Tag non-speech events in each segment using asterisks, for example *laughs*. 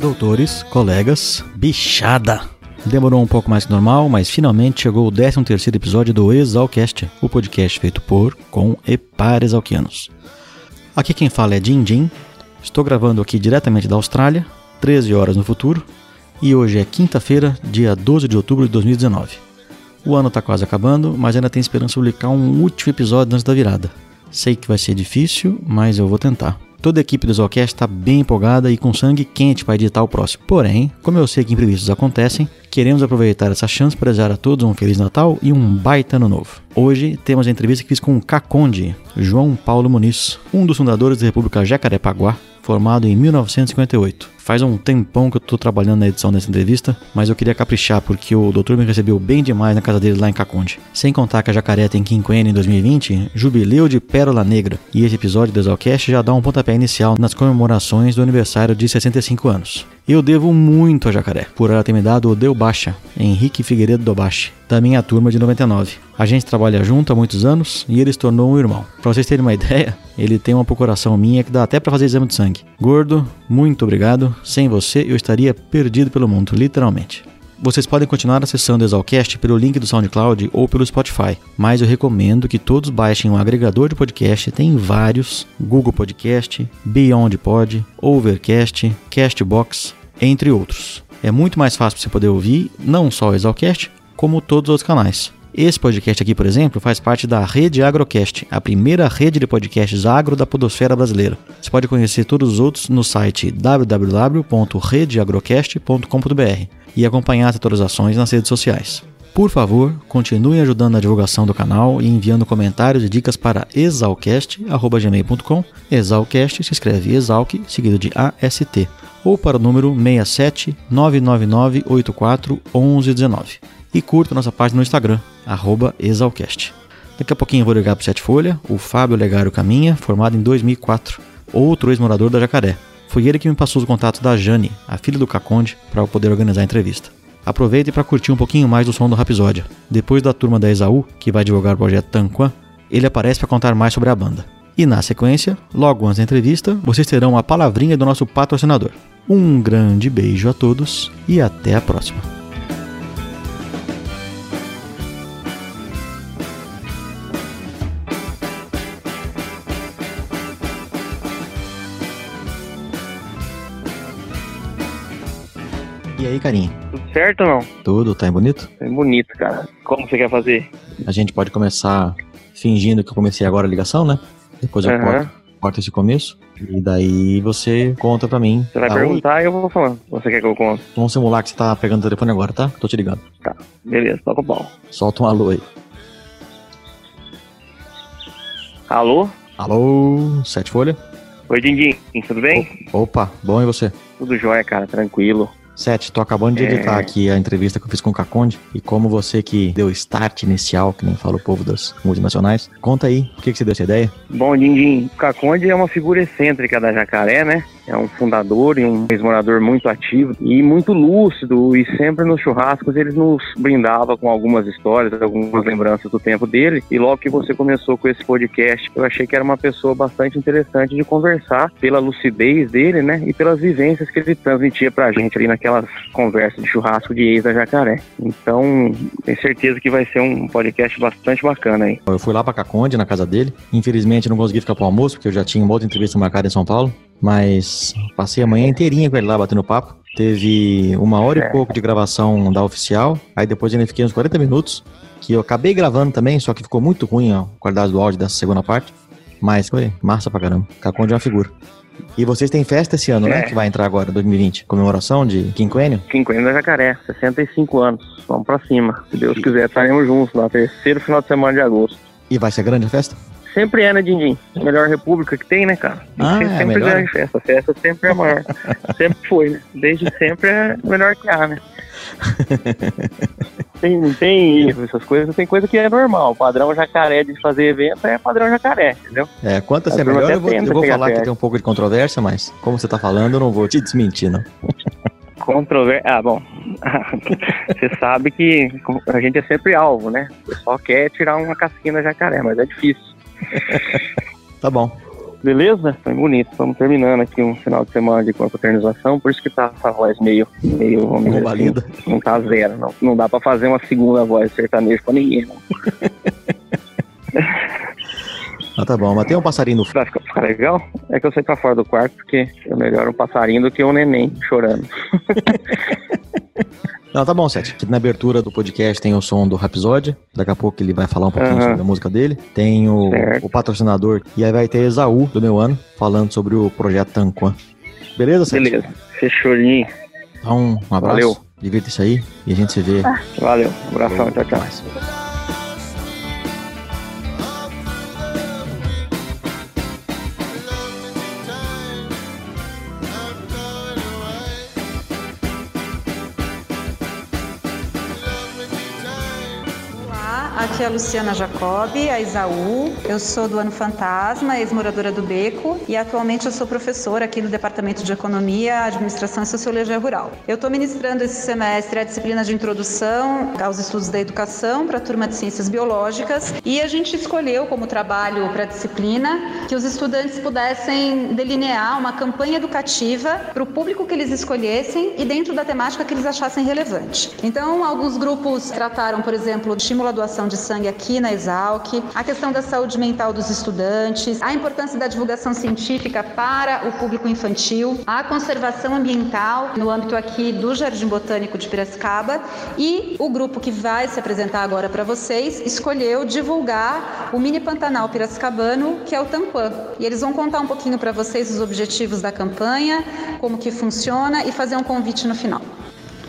Doutores, colegas, bichada! Demorou um pouco mais que normal, mas finalmente chegou o 13 terceiro episódio do Exalcast, o podcast feito por, com e para exalquianos. Aqui quem fala é Jin Jin, estou gravando aqui diretamente da Austrália, 13 horas no futuro, e hoje é quinta-feira, dia 12 de outubro de 2019. O ano está quase acabando, mas ainda tem esperança de publicar um último episódio antes da virada. Sei que vai ser difícil, mas eu vou tentar. Toda a equipe do Zocast está bem empolgada e com sangue quente para editar o próximo. Porém, como eu sei que imprevistos acontecem, queremos aproveitar essa chance para desejar a todos um Feliz Natal e um baita ano novo. Hoje temos a entrevista que fiz com o Caconde, João Paulo Muniz, um dos fundadores da República Jacarepaguá, formado em 1958. Faz um tempão que eu tô trabalhando na edição dessa entrevista, mas eu queria caprichar porque o doutor me recebeu bem demais na casa dele lá em Caconde. Sem contar que a Jacaré tem quinquênio em 2020, jubileu de Pérola Negra, e esse episódio do Exalcast já dá um pontapé inicial nas comemorações do aniversário de 65 anos. Eu devo muito a Jacaré, por ela ter me dado o Deu Baixa, Henrique Figueiredo Dobache, da minha turma de 99. A gente trabalha junto há muitos anos e ele se tornou um irmão. Para vocês terem uma *laughs* ideia, ele tem uma procuração minha que dá até para fazer exame de sangue. Gordo, muito obrigado. Sem você eu estaria perdido pelo mundo, literalmente. Vocês podem continuar acessando o Exalcast pelo link do SoundCloud ou pelo Spotify, mas eu recomendo que todos baixem um agregador de podcast, tem vários: Google Podcast, Beyond Pod, Overcast, Castbox, entre outros. É muito mais fácil você poder ouvir não só o Exalcast, como todos os outros canais. Esse podcast aqui, por exemplo, faz parte da Rede Agrocast, a primeira rede de podcasts agro da podosfera brasileira. Você pode conhecer todos os outros no site www.redeagrocast.com.br e acompanhar as atualizações nas redes sociais. Por favor, continuem ajudando na divulgação do canal e enviando comentários e dicas para exalcast.gmail.com. Exalcast se escreve Exalc, seguido de AST, ou para o número 67 999 84 1119. E curta nossa página no Instagram, Exalcast. Daqui a pouquinho eu vou ligar para o Sete Folha, o Fábio Legário Caminha, formado em 2004, outro ex-morador da Jacaré. Foi ele que me passou os contatos da Jane, a filha do Caconde, para eu poder organizar a entrevista. Aproveite para curtir um pouquinho mais do som do Rapisódia. Depois da turma da Exaú, que vai divulgar o projeto Tanquan, ele aparece para contar mais sobre a banda. E na sequência, logo antes da entrevista, vocês terão a palavrinha do nosso patrocinador. Um grande beijo a todos e até a próxima. E aí, carinha? Tudo certo ou não? Tudo, tá bonito? É bonito, cara. Como você quer fazer? A gente pode começar fingindo que eu comecei agora a ligação, né? Depois eu Aham. corto, corto esse começo. E daí você conta pra mim. Você vai Ah, perguntar e eu vou falando. Você quer que eu conte? Vamos simular que você tá pegando o telefone agora, tá? Tô te ligando. Beleza, toca o pau. Solta um alô aí. Alô? Alô, Sete Folha? Oi, Dindim. Tudo bem? Opa, bom e você? Tudo jóia, cara. Tranquilo. Sete, tô acabando de É. editar aqui a entrevista que eu fiz com o Caconde. E como você que deu start inicial, que nem fala o povo das multinacionais, conta aí, por que, que você deu essa ideia? Bom, Dindim, o Caconde é uma figura excêntrica da Jacaré, né? É um fundador e um ex-morador muito ativo e muito lúcido. E sempre nos churrascos ele nos brindava com algumas histórias, algumas lembranças do tempo dele. E logo que você começou com esse podcast, eu achei que era uma pessoa bastante interessante de conversar pela lucidez dele, né? E pelas vivências que ele transmitia pra gente ali naquelas conversas de churrasco de ex da Jacaré. Então, tenho certeza que vai ser um podcast bastante bacana aí. Eu fui lá pra Caconde, na casa dele. Infelizmente não consegui ficar pro almoço, porque eu já tinha uma outra entrevista marcada em São Paulo. Mas passei a manhã inteirinha com ele lá batendo papo. Teve uma hora e Certo. pouco de gravação da oficial. Aí depois ainda fiquei uns 40 minutos. Que eu acabei gravando também, só que ficou muito ruim a qualidade do áudio dessa segunda parte. Mas foi massa pra caramba. Caconde é uma figura. E vocês têm festa esse ano, né? É. Que vai entrar agora, 2020. Comemoração de quinquênio. Quinquênio da Jacaré, 65 anos. Vamos pra cima. Se Deus quiser, estaremos juntos lá, terceiro final de semana de agosto. E vai ser grande a festa? Sempre é, né, Dindim? A melhor república que tem, né, cara? Ah, Você é sempre melhor? ganha festa. A festa sempre é a maior. *laughs* sempre foi, né? Desde sempre é melhor que há, né? *laughs* Tem, não tem erro, essas coisas. Tem coisa que é normal. O padrão jacaré de fazer evento é padrão jacaré, entendeu? É, quanto A ser turma melhor, eu vou, eu vou falar que tem um pouco de controvérsia, mas como você tá falando, eu não vou te desmentir, não. Controver... Ah, bom. *laughs* Você sabe que a gente é sempre alvo, né? O pessoal quer tirar uma casquinha da jacaré, mas é difícil. *laughs* Tá bom. Beleza? Foi bonito. Estamos terminando aqui um final de semana de confraternização, por isso que tá essa voz meio, meio vamos dizer assim, não tá zero. Não, não dá pra fazer uma segunda voz sertaneja pra ninguém. Não. *laughs* Ah, tá bom. Mas tem um passarinho no fundo. Ficar, legal, é que eu saí pra fora do quarto, porque é melhor um passarinho do que um neném chorando. *laughs* Não, tá bom, Sete. Aqui na abertura do podcast tem o som do Rhapsody. Daqui a pouco ele vai falar um pouquinho Aham. sobre a música dele. Tem o, o patrocinador. E aí vai ter Esaú, do meu ano, falando sobre o projeto Tanquan. Beleza, Sete? Beleza. Fechou. Então, um abraço. Valeu. Divirta-se aí. E a gente se vê. Valeu. Abração. Tchau, tchau. mais. É a Luciana Jacobi, a Isaú. Eu sou do Ano Fantasma, ex-moradora do Beco e atualmente eu sou professora aqui no Departamento de Economia, Administração e Sociologia Rural. Eu estou ministrando esse semestre a disciplina de introdução aos estudos da educação para a turma de ciências biológicas e a gente escolheu como trabalho para a disciplina que os estudantes pudessem delinear uma campanha educativa para o público que eles escolhessem e dentro da temática que eles achassem relevante. Então, alguns grupos trataram, por exemplo, de doação de sangue aqui na Exalc, a questão da saúde mental dos estudantes, a importância da divulgação científica para o público infantil, a conservação ambiental no âmbito aqui do Jardim Botânico de Piracicaba e o grupo que vai se apresentar agora para vocês escolheu divulgar o Mini Pantanal Piracicabano, que é o Tampan. E eles vão contar um pouquinho para vocês os objetivos da campanha, como que funciona e fazer um convite no final.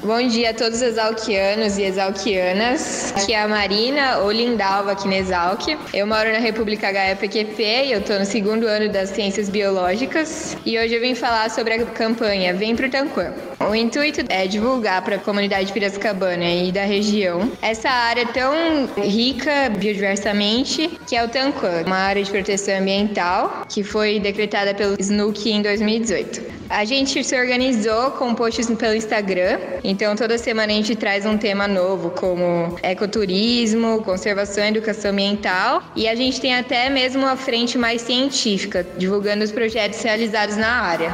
Bom dia a todos os exalquianos e exalquianas. Aqui é a Marina, ou Lindalva aqui na Exalc. Eu moro na República HPQP e eu estou no segundo ano das Ciências Biológicas. E hoje eu vim falar sobre a campanha Vem pro Tanquã. O intuito é divulgar para a comunidade piracicabana e da região essa área tão rica biodiversamente que é o Tanquã, uma área de proteção ambiental que foi decretada pelo SNUC em 2018. A gente se organizou com posts pelo Instagram, então toda semana a gente traz um tema novo, como ecoturismo, conservação e educação ambiental, e a gente tem até mesmo a frente mais científica, divulgando os projetos realizados na área.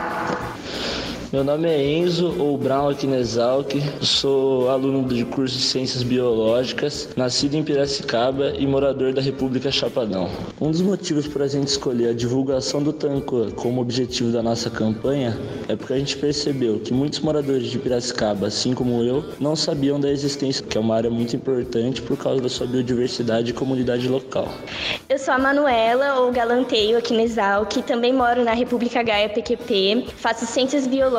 Meu nome é Enzo, ou Brown Exalc. Sou aluno de curso de Ciências Biológicas, nascido em Piracicaba e morador da República Chapadão. Um dos motivos para a gente escolher a divulgação do Tanco como objetivo da nossa campanha é porque a gente percebeu que muitos moradores de Piracicaba, assim como eu, não sabiam da existência, que é uma área muito importante por causa da sua biodiversidade e comunidade local. Eu sou a Manuela, ou Galanteio, Exalc. Também moro na República Gaia PQP. Faço ciências biológicas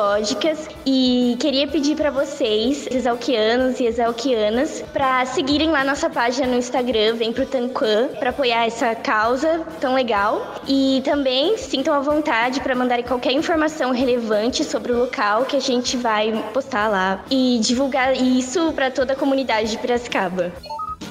e queria pedir para vocês, exalquianos e exalquianas, para seguirem lá nossa página no Instagram, Vem pro Tanquan, para apoiar essa causa tão legal. E também sintam à vontade para mandarem qualquer informação relevante sobre o local que a gente vai postar lá e divulgar isso para toda a comunidade de Piracicaba.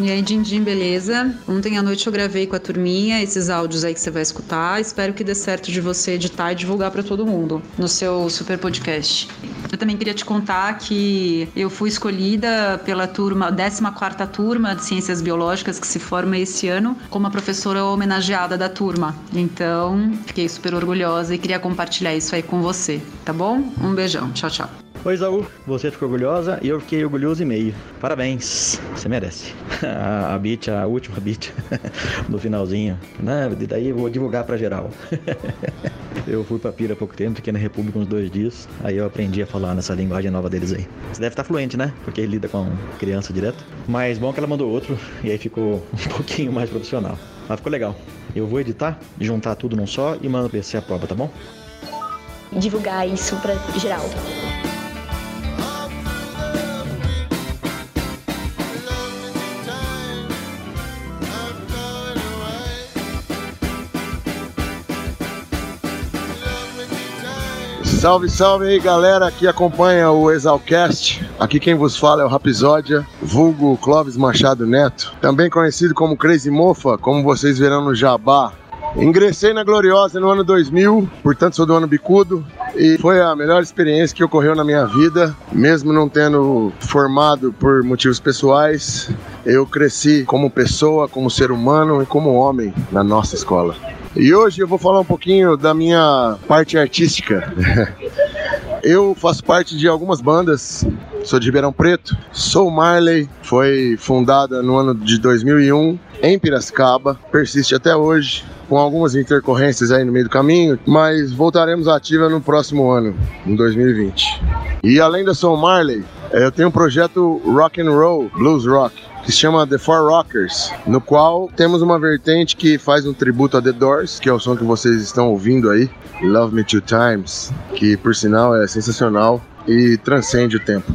E aí, Dindim, beleza? Ontem à noite eu gravei com a turminha esses áudios aí que você vai escutar. Espero que dê certo de você editar e divulgar para todo mundo no seu super podcast. Eu também queria te contar que eu fui escolhida pela turma, 14ª turma de Ciências Biológicas que se forma esse ano, como a professora homenageada da turma. Então, fiquei super orgulhosa e queria compartilhar isso aí com você, tá bom? Um beijão. Tchau, tchau. Oi, Isaú. Você ficou orgulhosa e eu fiquei orgulhoso e meio. Parabéns. Você merece. *laughs* A, a beat, a última beat, *laughs* no finalzinho. Né? E daí eu vou divulgar pra geral. *laughs* eu fui pra Pira há pouco tempo, fiquei na República uns dois dias. Aí eu aprendi a falar nessa linguagem nova deles aí. Você deve estar fluente, né? Porque ele lida com criança direto. Mas bom que ela mandou outro e aí ficou um pouquinho mais profissional. Mas ficou legal. Eu vou editar, juntar tudo num só e mando ver se aprova, tá bom? Divulgar isso para geral. Salve, salve aí galera que acompanha o Exalcast. Aqui quem vos fala é o Rapisódia, vulgo Clóvis Machado Neto, também conhecido como Crazy Mofa, como vocês verão no Jabá. Ingressei na Gloriosa no ano 2000, portanto sou do ano bicudo, e foi a melhor experiência que ocorreu na minha vida, mesmo não tendo formado por motivos pessoais. Eu cresci como pessoa, como ser humano e como homem na nossa escola. E hoje eu vou falar um pouquinho da minha parte artística. *laughs* eu faço parte de algumas bandas, sou de Ribeirão Preto. Sou Marley, foi fundada no ano de 2001 em Piracicaba, persiste até hoje com algumas intercorrências aí no meio do caminho, mas voltaremos ativa no próximo ano, em 2020. E além da Soul Marley, eu tenho um projeto rock and roll, blues rock, que se chama The Four Rockers, no qual temos uma vertente que faz um tributo a The Doors, que é o som que vocês estão ouvindo aí, Love Me Two Times, que por sinal é sensacional e transcende o tempo.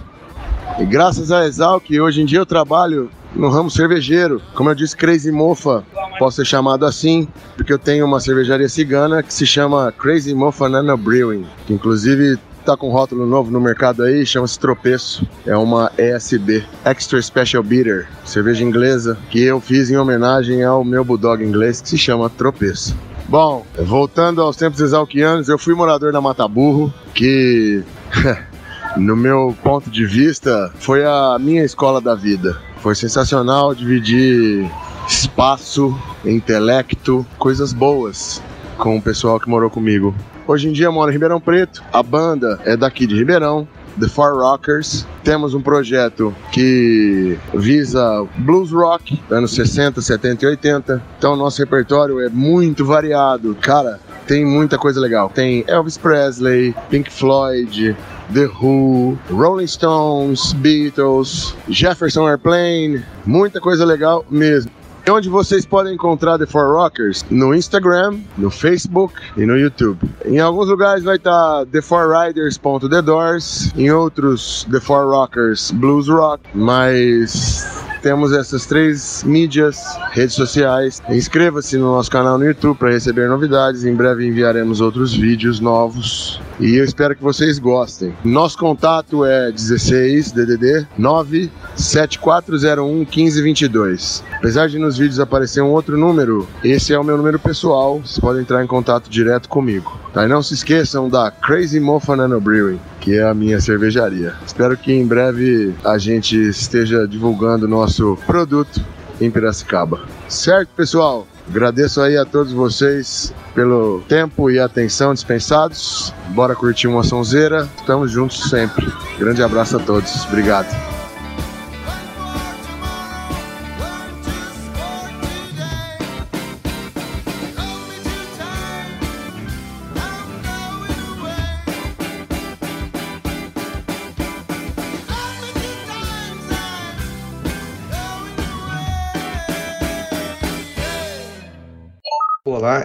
E graças a Exal, que hoje em dia eu trabalho no ramo cervejeiro. Como eu disse, Crazy Mofa, posso ser chamado assim, porque eu tenho uma cervejaria cigana que se chama Crazy Mofa Nana Brewing, que inclusive tá com um rótulo novo no mercado aí, chama-se Tropeço. É uma ESB, Extra Special Bitter, cerveja inglesa, que eu fiz em homenagem ao meu bulldog inglês, que se chama Tropeço. Bom, voltando aos tempos exalquianos, eu fui morador da Mata Burro, que, *laughs* no meu ponto de vista, foi a minha escola da vida. Foi sensacional dividir espaço, intelecto, coisas boas com o pessoal que morou comigo. Hoje em dia moro em Ribeirão Preto, a banda é daqui de Ribeirão, The Four Rockers. Temos um projeto que visa blues rock, anos 60, 70 e 80. Então nosso repertório é muito variado. Cara, tem muita coisa legal. Tem Elvis Presley, Pink Floyd, The Who, Rolling Stones, Beatles, Jefferson Airplane, muita coisa legal mesmo. E onde vocês podem encontrar The Four Rockers? No Instagram, no Facebook e no YouTube. Em alguns lugares vai estar The Four Riders.The Doors, em outros The Four Rockers Blues Rock, mas temos essas três mídias, redes sociais. Inscreva-se no nosso canal no YouTube para receber novidades. Em breve enviaremos outros vídeos novos. E eu espero que vocês gostem. Nosso contato é 16 DDD 97401 1522. Apesar de nos vídeos aparecer um outro número, esse é o meu número pessoal. Vocês podem entrar em contato direto comigo. Tá? E não se esqueçam da Crazy Mofa Nano Brewing, que é a minha cervejaria. Espero que em breve a gente esteja divulgando nosso produto em Piracicaba. Certo, pessoal? Agradeço aí a todos vocês pelo tempo e atenção dispensados. Bora curtir uma sonzeira. Estamos juntos sempre. Grande abraço a todos. Obrigado.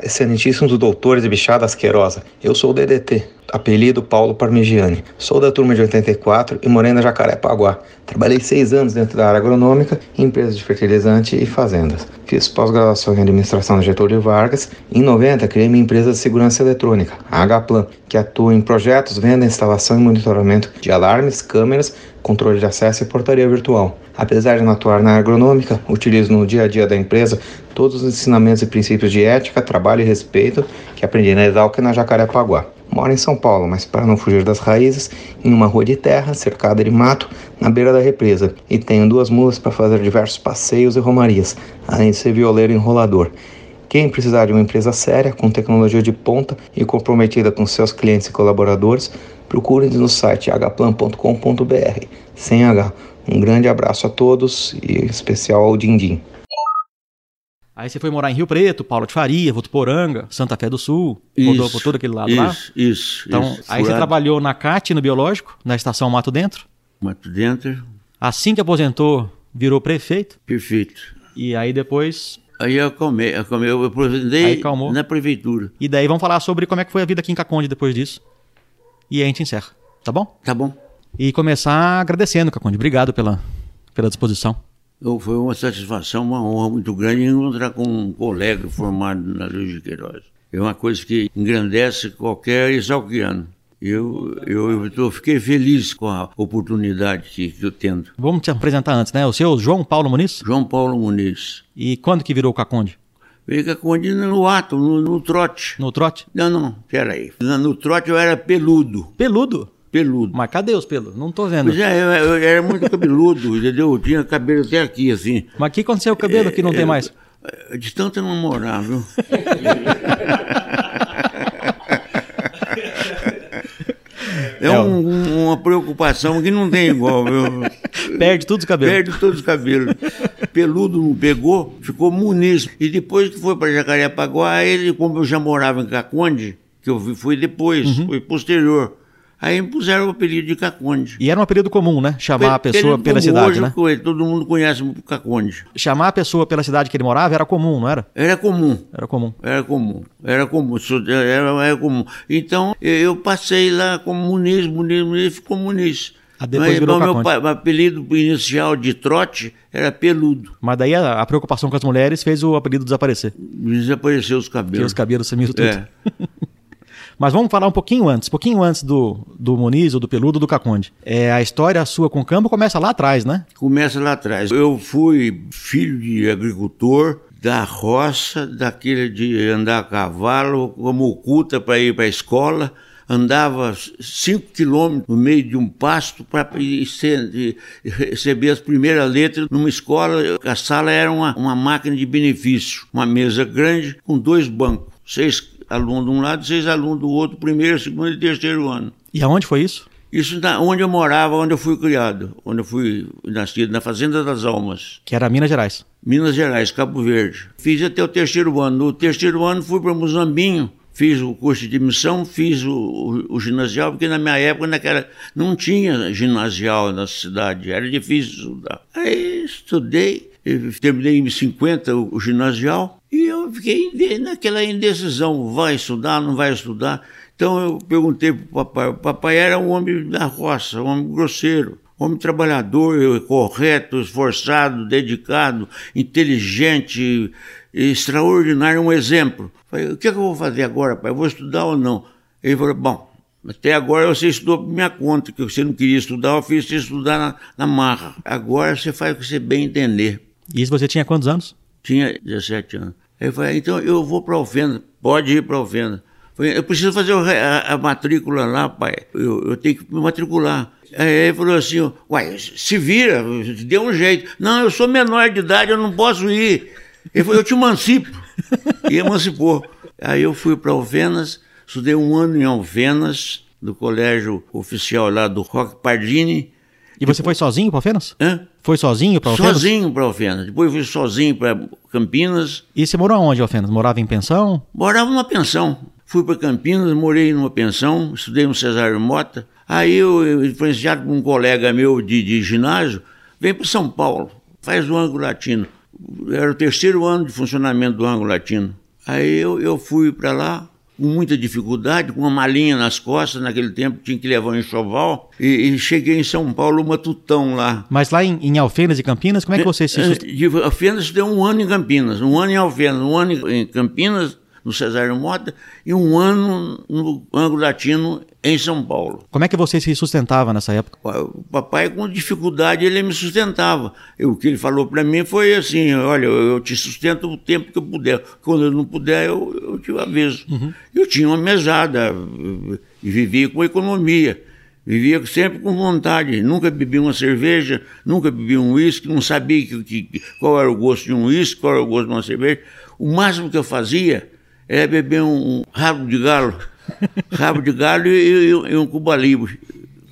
Olá, excelentíssimos doutores e bichada asquerosa. Eu sou o DDT, apelido Paulo Parmigiani. Sou da turma de 84 e morei na Jacarepaguá. Trabalhei seis anos dentro da área agronômica, em empresas de fertilizante e fazendas. Fiz pós-graduação em administração na Getúlio Vargas. Em 90, criei minha empresa de segurança eletrônica, a Hplan, que atua em projetos, venda, instalação e monitoramento de alarmes, câmeras, controle de acesso e portaria virtual. Apesar de não atuar na agronômica, utilizo no dia a dia da empresa todos os ensinamentos e princípios de ética, trabalho e respeito que aprendi na Exalc e na Jacarepaguá. Moro em São Paulo, mas para não fugir das raízes, em uma rua de terra, cercada de mato, na beira da represa, e tenho duas mulas para fazer diversos passeios e romarias, além de ser violeiro enrolador. Quem precisar de uma empresa séria, com tecnologia de ponta e comprometida com seus clientes e colaboradores, procure-nos no site hplan.com.br, sem H. Um grande abraço a todos e em especial ao Dindim. Aí você foi morar em Rio Preto, Paulo de Faria, Votuporanga, Santa Fé do Sul, rodou Isso, por todo aquele lado isso, lá. Isso, Então, isso. aí você trabalhou na CAT, no Biológico, na estação Mato Dentro. Mato dentro, Assim que aposentou, virou prefeito. perfeito. E aí depois. Aí eu acalmei, acalmei eu calmou. na prefeitura. E daí vamos falar sobre como é que foi a vida aqui em Caconde depois disso. E aí a gente encerra, tá bom? Tá bom. E começar agradecendo, Caconde. Obrigado pela, pela disposição. Eu, foi uma satisfação, uma honra muito grande encontrar com um colega formado na Luiz de Queiroz. É uma coisa que engrandece qualquer exalquiano. Eu, eu, eu fiquei feliz com a oportunidade que, que eu tendo. Vamos te apresentar antes, né? O seu João Paulo Muniz? João Paulo Muniz. E quando que virou o Caconde? Veio Caconde no ato, no, no trote. No trote? Não, não, peraí. No trote eu era peludo. Peludo? Peludo. Mas cadê os pelos? Não tô vendo. Pois é, eu, eu era muito cabeludo, *laughs* entendeu? Eu tinha cabelo até aqui, assim. Mas o que aconteceu com o cabelo que não tem mais? De tanto namorar, viu? *laughs* É um, uma preocupação que não tem igual, viu? *laughs* Perde todos os cabelos. Perde todos os cabelos. Peludo não pegou, ficou muniz. E depois que foi para Jacarepaguá, ele, como eu já morava em Caconde, que eu fui depois, uhum. foi posterior. Aí me puseram o apelido de Caconde. E era um apelido comum, né? Chamar a pessoa pela cidade, hoje, né? Todo mundo conhece o Caconde. Chamar a pessoa pela cidade que ele morava era comum, não era? Era comum. Era comum. Era comum. Era comum. Era, era comum. Então, eu passei lá como Muniz, Muniz, Muniz, ficou Muniz. Ah, depois virou meu, meu apelido inicial de trote era peludo. Mas daí a, a, preocupação com as mulheres fez o apelido desaparecer. Desapareceu os cabelos. Porque os cabelos sumiram tudo. É. *laughs* Mas vamos falar um pouquinho antes, um pouquinho antes do, do Muniz, ou do Peludo, do Caconde. É, a história sua com o campo começa lá atrás, né? Começa lá atrás. Eu fui filho de agricultor, da roça, daquele de andar a cavalo, como oculta para ir para a escola andava cinco quilômetros no meio de um pasto para receber as primeiras letras numa escola. A sala era uma, uma máquina de benefício, uma mesa grande com dois bancos, seis alunos de um lado, seis alunos do outro, primeiro, segundo e terceiro ano. E aonde foi isso? Isso na, onde eu morava, onde eu fui criado, onde eu fui nascido, na Fazenda das Almas. Que era Minas Gerais. Minas Gerais, Cabo Verde. Fiz até o terceiro ano. No terceiro ano fui para Muzambinho, fiz o curso de missão, fiz o, o, o, ginasial, porque na minha época naquela, não tinha ginasial na cidade, era difícil estudar. Aí estudei, terminei em 50 o, o ginasial, eu fiquei naquela indecisão, vai estudar, não vai estudar. Então eu perguntei para o papai, o papai era um homem da roça, um homem grosseiro, homem trabalhador, correto, esforçado, dedicado, inteligente, extraordinário, um exemplo. Falei, o que, é que eu vou fazer agora, pai? Eu vou estudar ou não? Ele falou, bom, até agora você estudou por minha conta, que você não queria estudar, eu fiz você estudar na, na marra. Agora você faz o que você bem entender. E isso você tinha quantos anos? Tinha 17 anos. Eu falei, então eu vou para a pode ir para a Alfenda. Eu preciso fazer a, a matrícula lá, pai. Eu, eu, tenho que me matricular. Aí ele falou assim, uai, se vira, dê um jeito. Não, eu sou menor de idade, eu não posso ir. Ele falou, eu te emancipo. E emancipou. Aí eu fui para Alfenas, estudei um ano em Alfenas, do colégio oficial lá do Roque Pardini. E você foi sozinho para Alfenas? Hã? Foi sozinho para Alfenas? Sozinho para Alfenas. Depois fui sozinho para Campinas. E você morou onde, Alfenas? Morava em pensão? Morava numa pensão. Fui para Campinas, morei numa pensão, estudei no Cesário Mota. Aí eu, influenciado por um colega meu de, de ginásio, vem para São Paulo, faz o ângulo latino. Era o terceiro ano de funcionamento do ângulo latino. Aí eu, eu fui para lá, com muita dificuldade, com uma malinha nas costas, naquele tempo tinha que levar um enxoval, e, e cheguei em São Paulo, matutão lá. Mas lá em, em Alfenas e Campinas, como é que você se... É, de Alfenas deu um ano em Campinas, um ano em Alfenas, um ano em Campinas, no Cesário Mota, e um ano no ângulo latino em São Paulo. Como é que você se sustentava nessa época? O papai, com dificuldade, ele me sustentava. Eu, o que ele falou para mim foi assim: olha, eu te sustento o tempo que eu puder. Quando eu não puder, eu, eu te aviso. Uhum. Eu tinha uma mesada e vivia com economia. Vivia sempre com vontade. Nunca bebi uma cerveja, nunca bebi um uísque, não sabia que, que, qual era o gosto de um uísque, qual era o gosto de uma cerveja. O máximo que eu fazia era beber um rabo de galo *laughs* rabo de galho e, e, e um Cuba Libre,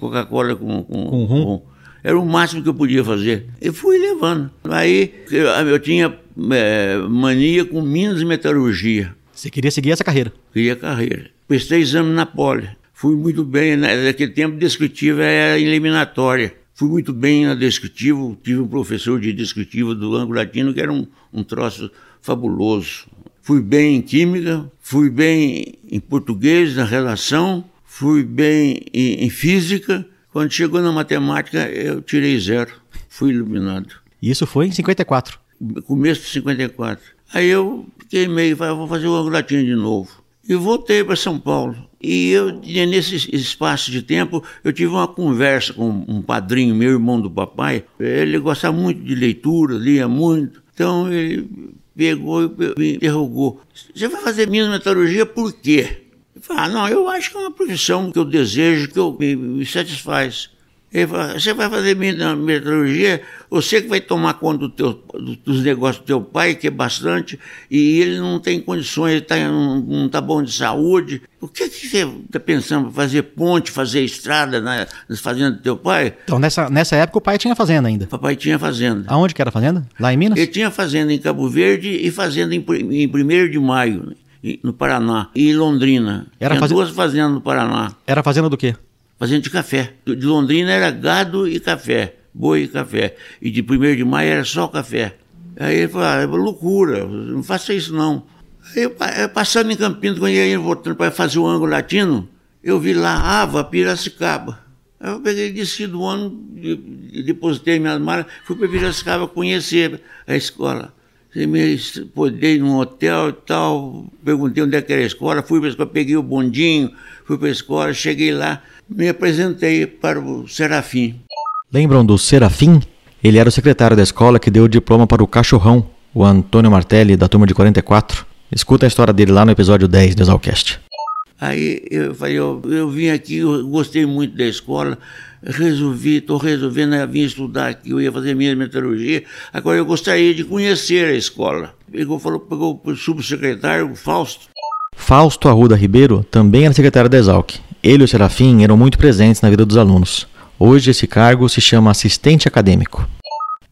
Coca-Cola com, com, com, com, Era o máximo que eu podia fazer. E fui levando. Aí eu, eu tinha é, mania com Minas e Metalurgia. Você queria seguir essa carreira? Queria carreira. Prestei exame na Poli. Fui muito bem. Né? Naquele tempo, descritiva era eliminatória. Fui muito bem na descritivo. Tive um professor de descritivo do Ângulo Latino que era um, um troço fabuloso fui bem em química, fui bem em português, na relação, fui bem em, em física. Quando chegou na matemática, eu tirei zero, fui iluminado. Isso foi em 54? Começo de 54. Aí eu fiquei meio, falei, vou fazer o latino de novo. E voltei para São Paulo. E eu, nesse espaço de tempo, eu tive uma conversa com um padrinho, meu irmão do papai. Ele gostava muito de leitura, lia muito. Então ele pegou e me interrogou: Você vai fazer minha metalurgia por quê? Eu falei: Ah, não, eu acho que é uma profissão que eu desejo, que eu, me, me satisfaz. Ele falou, você vai fazer metalurgia, você que vai tomar conta do teu, dos negócios do teu pai, que é bastante, e ele não tem condições, ele tá, não está bom de saúde. O que, que você está pensando? Fazer ponte, fazer estrada na, nas fazendas do teu pai? Então, nessa, nessa época o pai tinha fazenda ainda? O papai tinha fazenda. Aonde que era a fazenda? Lá em Minas? Ele tinha fazenda em Cabo Verde e fazenda em, em 1 de maio, no Paraná, e em Londrina. Era tinha duas fazendas no Paraná. Era fazenda do quê? Fazenda de café. De Londrina era gado e café, boi e café. E de 1 de maio era só café. Aí ele falou, ah, é loucura, não faça isso não. Aí eu, passando em Campinas, quando ia voltando para fazer o ângulo latino, eu vi lá, Ava, Piracicaba. Aí eu peguei, desci do ano, depositei minhas malas, fui para Piracicaba conhecer a escola. Me podei num hotel e tal, perguntei onde é que era a escola, fui para a escola, peguei o bondinho, fui para a escola, cheguei lá, me apresentei para o Serafim. Lembram do Serafim? Ele era o secretário da escola que deu o diploma para o cachorrão, o Antônio Martelli, da turma de 44. Escuta a história dele lá no episódio 10 do Exalcast. Aí eu falei, eu, eu vim aqui, eu gostei muito da escola, resolvi, estou resolvendo, eu vim estudar aqui, eu ia fazer minha metalurgia, agora eu gostaria de conhecer a escola. Pegou, falou, pegou o subsecretário, o Fausto. Fausto Arruda Ribeiro também era secretário da Exalc ele e o Serafim eram muito presentes na vida dos alunos. Hoje esse cargo se chama assistente acadêmico.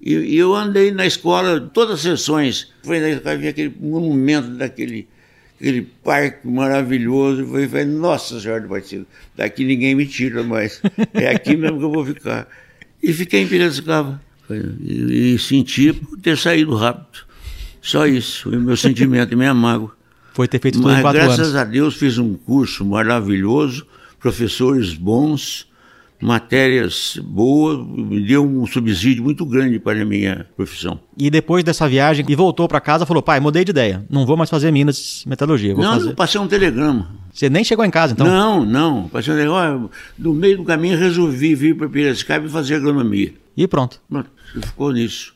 E eu andei na escola, todas as sessões, foi na escola, vi aquele monumento daquele aquele parque maravilhoso. Eu falei, nossa senhora do Partido, daqui ninguém me tira mais. É aqui mesmo que eu vou ficar. E fiquei em Piracicaba. E, e senti por ter saído rápido. Só isso, o meu sentimento e minha mágoa. Foi ter feito tudo Mas, em quatro graças anos. a Deus fiz um curso maravilhoso professores bons, matérias boas, me deu um subsídio muito grande para a minha profissão. E depois dessa viagem, e voltou para casa, falou: pai, mudei de ideia, não vou mais fazer Minas Metalurgia. Vou não, fazer... passei um telegrama. Você nem chegou em casa, então? Não, não. Passei um telegrama. No meio do caminho, resolvi vir para Piracicaba e fazer agronomia. E pronto. Pronto, ficou nisso.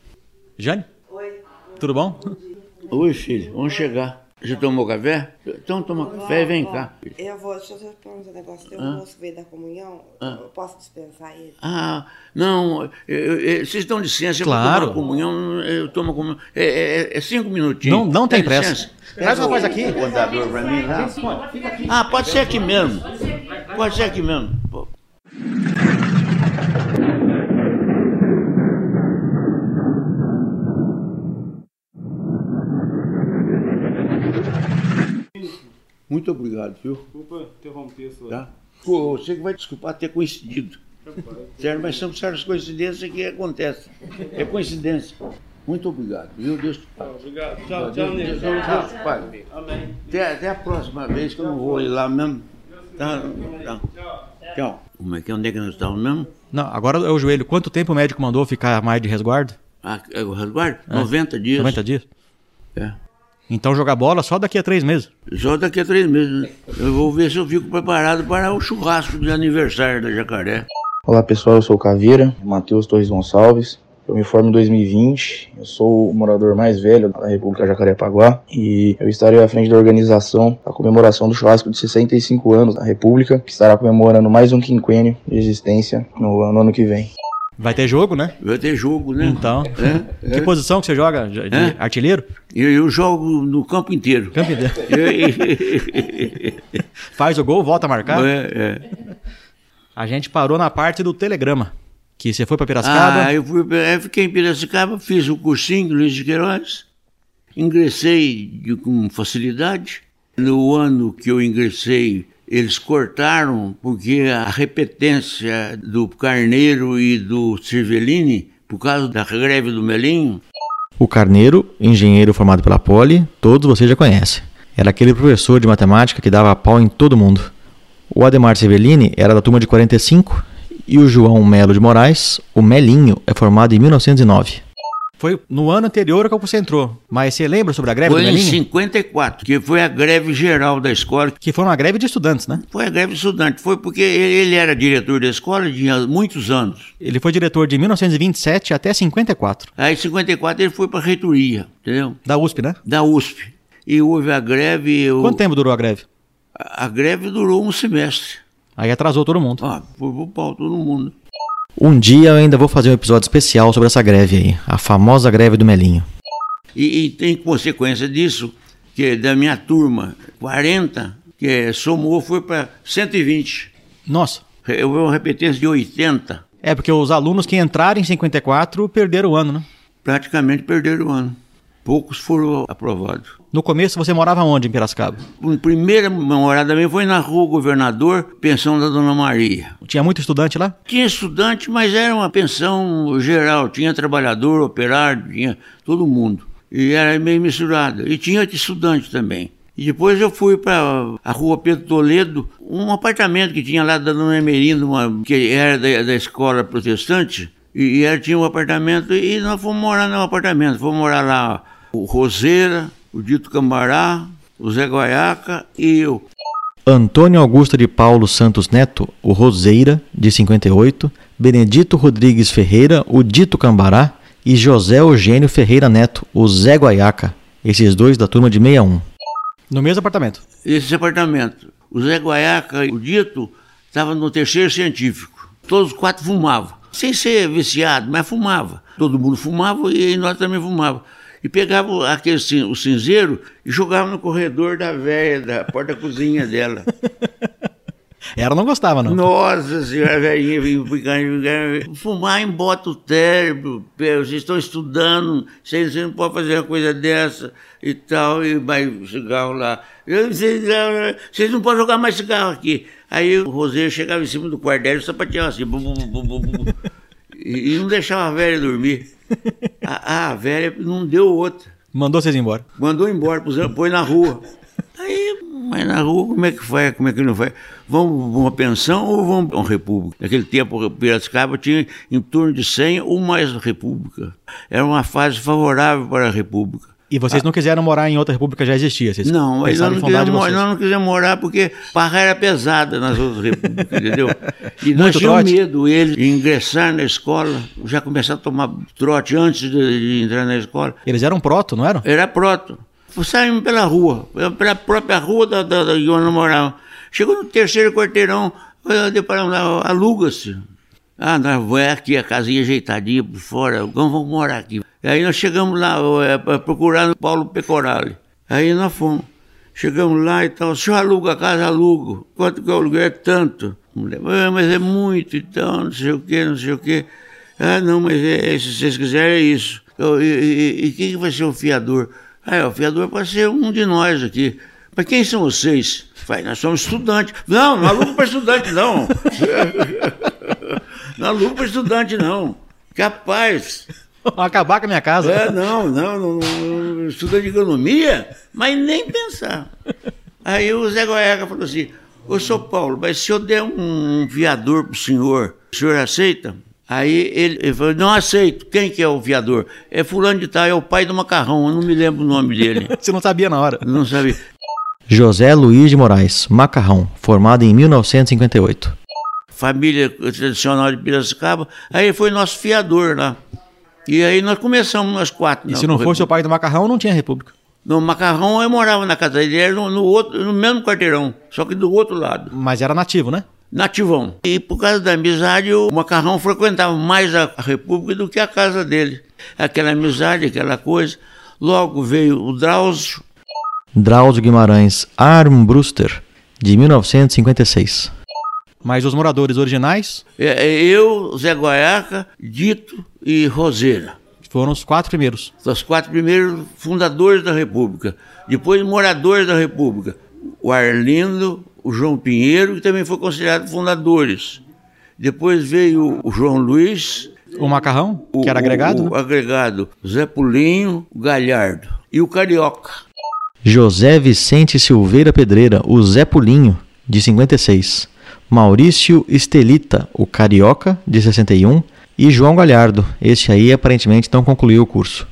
Jane? Oi. Tudo bom? Oi, filho, vamos chegar. Já tomou café? Então toma café e vem cá. Eu vou, deixa eu perguntar um negócio. Tem um moço que veio da comunhão, ah. eu posso dispensar ele? Ah, não, eu, eu, vocês dão licença, claro. eu tomar comunhão, eu tomo comunhão. É, é, é cinco minutinhos. Não, não tem pressa. Faz uma coisa aqui. Ah, pode ser aqui mesmo. Pode ser aqui mesmo. Muito obrigado, viu? Desculpa interromper sua. Tá? Pô, você que vai desculpar ter coincidido. Certo? Mas são certas coincidências que acontecem. É coincidência. Muito obrigado, viu? Deus te pague. Obrigado. Tchau, tchau, Deus, Deus, Deus te pague. Amém. Até, até a próxima vez, que eu não vou ir lá mesmo. Tá? tá. Tchau. Como é que é? Onde é que nós estamos mesmo? Não, agora é o joelho. Quanto tempo o médico mandou ficar mais de resguardo? Ah, é o resguardo? É. 90 dias. 90 dias? É. Então jogar bola só daqui a três meses. Só daqui a três meses. Né? Eu vou ver se eu fico preparado para o churrasco de aniversário da Jacaré. Olá pessoal, eu sou o Caveira, Matheus Torres Gonçalves. Eu me formo em 2020, eu sou o morador mais velho da República Jacarepaguá e eu estarei à frente da organização da comemoração do churrasco de 65 anos da República, que estará comemorando mais um quinquênio de existência no, no ano que vem. Vai ter jogo, né? Vai ter jogo, né? Então. É, que é. posição que você joga? De é? artilheiro? Eu, eu, jogo no campo inteiro. Campo inteiro. *laughs* Faz o gol, volta a marcar? É, é. A gente parou na parte do telegrama. Que você foi para Piracicaba? Ah, eu, fui, eu fiquei em Piracicaba, fiz o cursinho Luiz de Queiroz, ingressei de, com facilidade. No ano que eu ingressei, eles cortaram porque a repetência do Carneiro e do Cervellini, por causa da greve do Melinho. O Carneiro, engenheiro formado pela Poli, todos vocês já conhecem. Era aquele professor de matemática que dava pau em todo mundo. O Ademar Cervellini era da turma de 45 e o João Melo de Moraes, o Melinho, é formado em 1909. Foi no ano anterior que você entrou. Mas você lembra sobre a greve Foi do em Melinho? 54, que foi a greve geral da escola. Que foi uma greve de estudantes, né? Foi a greve de estudante. Foi porque ele, era diretor da escola tinha muitos anos. Ele foi diretor de 1927 até 54. Aí em 54 ele foi para a reitoria, entendeu? Da USP, né? Da USP. E houve a greve. eu- Quanto tempo durou a greve? A, a greve durou um semestre. Aí atrasou todo mundo. Ah, foi pro pau todo mundo. Um dia eu ainda vou fazer um episódio especial sobre essa greve aí, a famosa greve do Melinho. E, e tem consequência disso, que da minha turma, 40, que somou, foi para 120. Nossa. Eu vou repetência de 80. É porque os alunos que entraram em 54 perderam o ano, né? Praticamente perderam o ano. Poucos foram aprovados. No começo você morava onde em Piracicaba? A primeira morada minha foi na rua Governador, pensão da Dona Maria. Tinha muito estudante lá? Tinha estudante, mas era uma pensão geral. Tinha trabalhador, operário, tinha todo mundo. E era meio misturada. E tinha estudante também. E depois eu fui para a rua Pedro Toledo, um apartamento que tinha lá da Dona Emerina, uma, que era da, da escola protestante. E, e ela tinha um apartamento e nós fomos morar no apartamento. Fomos morar lá o Roseira, o Dito Cambará, o Zé Guaiaca e eu. Antônio Augusto de Paulo Santos Neto, o Roseira, de 58, Benedito Rodrigues Ferreira, o Dito Cambará, e José Eugênio Ferreira Neto, o Zé Guaiaca, esses dois da turma de 61. No mesmo apartamento? Esse apartamento. O Zé Guaiaca e o Dito estavam no terceiro científico. Todos os quatro fumavam. Sem ser viciado, mas fumava. Todo mundo fumava e nós também fumava. E pegava aquele o cinzeiro e jogava no corredor da velha, da porta-cozinha dela. *laughs* Ela não gostava, não. Nossa senhora, velhinha, ficando- ficando- fumar embota o cérebro, vocês estão estudando, vocês você não pode fazer uma coisa dessa e tal, e vai cigarro lá. Vocês, não- vocês não podem jogar mais cigarro aqui. Aí o Roseiro chegava em cima do quarto dela e sapateava assim, bum, bum, bum, bum, bum, bum, e não deixava a velha dormir. A, a velha não deu outra. Mandou vocês embora. Mandou embora, põe na rua. Aí, mas na rua, como é que faz? Como é que não faz? Vamos para uma pensão ou vamos para uma república? Naquele tempo, Piracicaba tinha em torno de 100 ou mais república. Era uma fase favorável para a república. E vocês não quiseram morar em outra república, já existia? Vocês Não, nós não, quisemos, nós não quisemos morar porque barra era pesada nas outras repúblicas, entendeu? *laughs* E nós tínhamos medo, ele, de ingressar na escola, já começar a tomar trote antes de, de entrar na escola. Eles eram proto, não eram? Era proto. Saímos pela rua, pela própria rua da, da, da, de onde nós morávamos. Chegou no terceiro quarteirão, deparamos lá, aluga-se. Ah, nós vamos aqui, a casinha ajeitadinha por fora, vamos, morar aqui. Aí nós chegamos lá, eh, para procurar o Paulo Pecorale. Aí nós fomos. Chegamos lá e tal, o senhor aluga a casa, alugo. Quanto que eu aluguei? É tanto. "Ah, mas é muito, então, não sei o quê, não sei o quê. Ah, não, mas é, se vocês quiserem é isso. Eu- E, e- e quem que vai ser o fiador? Ah, é, o fiador pode ser um de nós aqui. Mas quem são vocês? Vai, nós somos estudantes. Não, não aluga para estudante, não. *laughs* Não aluga para estudante, não. Capaz. Acabar com a minha casa. É, não, não, não, não estuda de economia, mas nem pensar. Aí o Zé Goiaga falou assim, ô São Paulo, mas se eu der um viador pro senhor, o senhor aceita? Aí ele, ele falou, não aceito. Quem que é o viador? É fulano de tal, é o pai do macarrão, eu não me lembro o nome dele. *laughs* Você não sabia na hora. Não sabia. José Luiz de Moraes, Macarrão, formado em 1958. Família tradicional de Piracicaba, aí foi nosso fiador lá. E aí nós começamos nós quatro. E na se não fosse o pai do Macarrão, não tinha república. No Macarrão eu morava na casa dele, era no, no outro, no mesmo quarteirão, só que do outro lado. Mas era nativo, né? Nativão. E por causa da amizade, o Macarrão frequentava mais a a República do que a casa dele. Aquela amizade, aquela coisa. Logo veio o Drauzio, Drauzio Guimarães Armbruster, de 1956. Mas os moradores originais é, é eu, Zé Guaiaca, Dito e Roseira. foram os quatro primeiros. Os quatro primeiros fundadores da República. Depois, moradores da República. O Arlindo, o João Pinheiro, que também foi considerado fundadores. Depois veio o João Luiz. O Macarrão, o- que era agregado, O, o né? agregado. Zé Pulinho, o Galhardo. E o Carioca. José Vicente Silveira Pedreira, o Zé Pulinho, de 56. Maurício Estelita, o Carioca, de 61. E João Galhardo, esse aí aparentemente não concluiu o curso.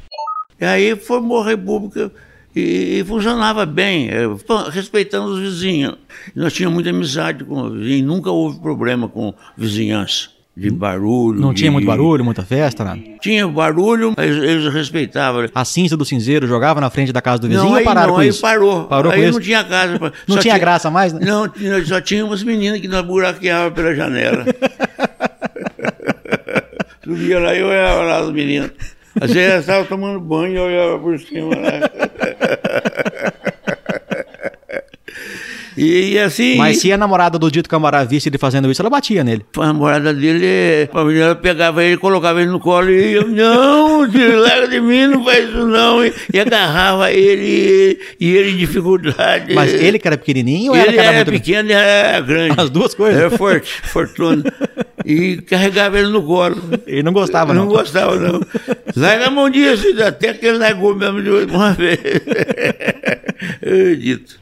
E aí formou a República e, e funcionava bem, eh, respeitando os vizinhos. Nós tínhamos muita amizade com os vizinhos, nunca houve problema com vizinhança. De barulho. Não de... tinha muito barulho, muita festa, nada? Tinha barulho, mas eles respeitavam. A cinza do cinzeiro jogava na frente da casa do vizinho não, ou pararam não, com aí isso? parou. Parou aí não isso? tinha casa. Não só tinha graça mais, né? Não, só tinha umas meninas que nós buraqueava pela janela. *laughs* Subia lá e eu olhava lá as meninas. Às vezes elas estavam tomando banho e eu olhava por cima lá. E, e assim. Mas se a namorada do Dito Camará visse ele fazendo isso, ela batia nele. A namorada dele, a menina pegava ele, colocava ele no colo e eu, não, larga de mim, não faz isso não. E, e agarrava ele, e ele em dificuldade. Mas ele que era pequenininho ou ele ela que era, era muito pequeno e era grande. As duas coisas? Era forte, fortuna. E carregava ele no colo. Ele não gostava, não. não. gostava, não. Larga a mão disso, até que ele largou mesmo de uma vez. *laughs* Eu dito.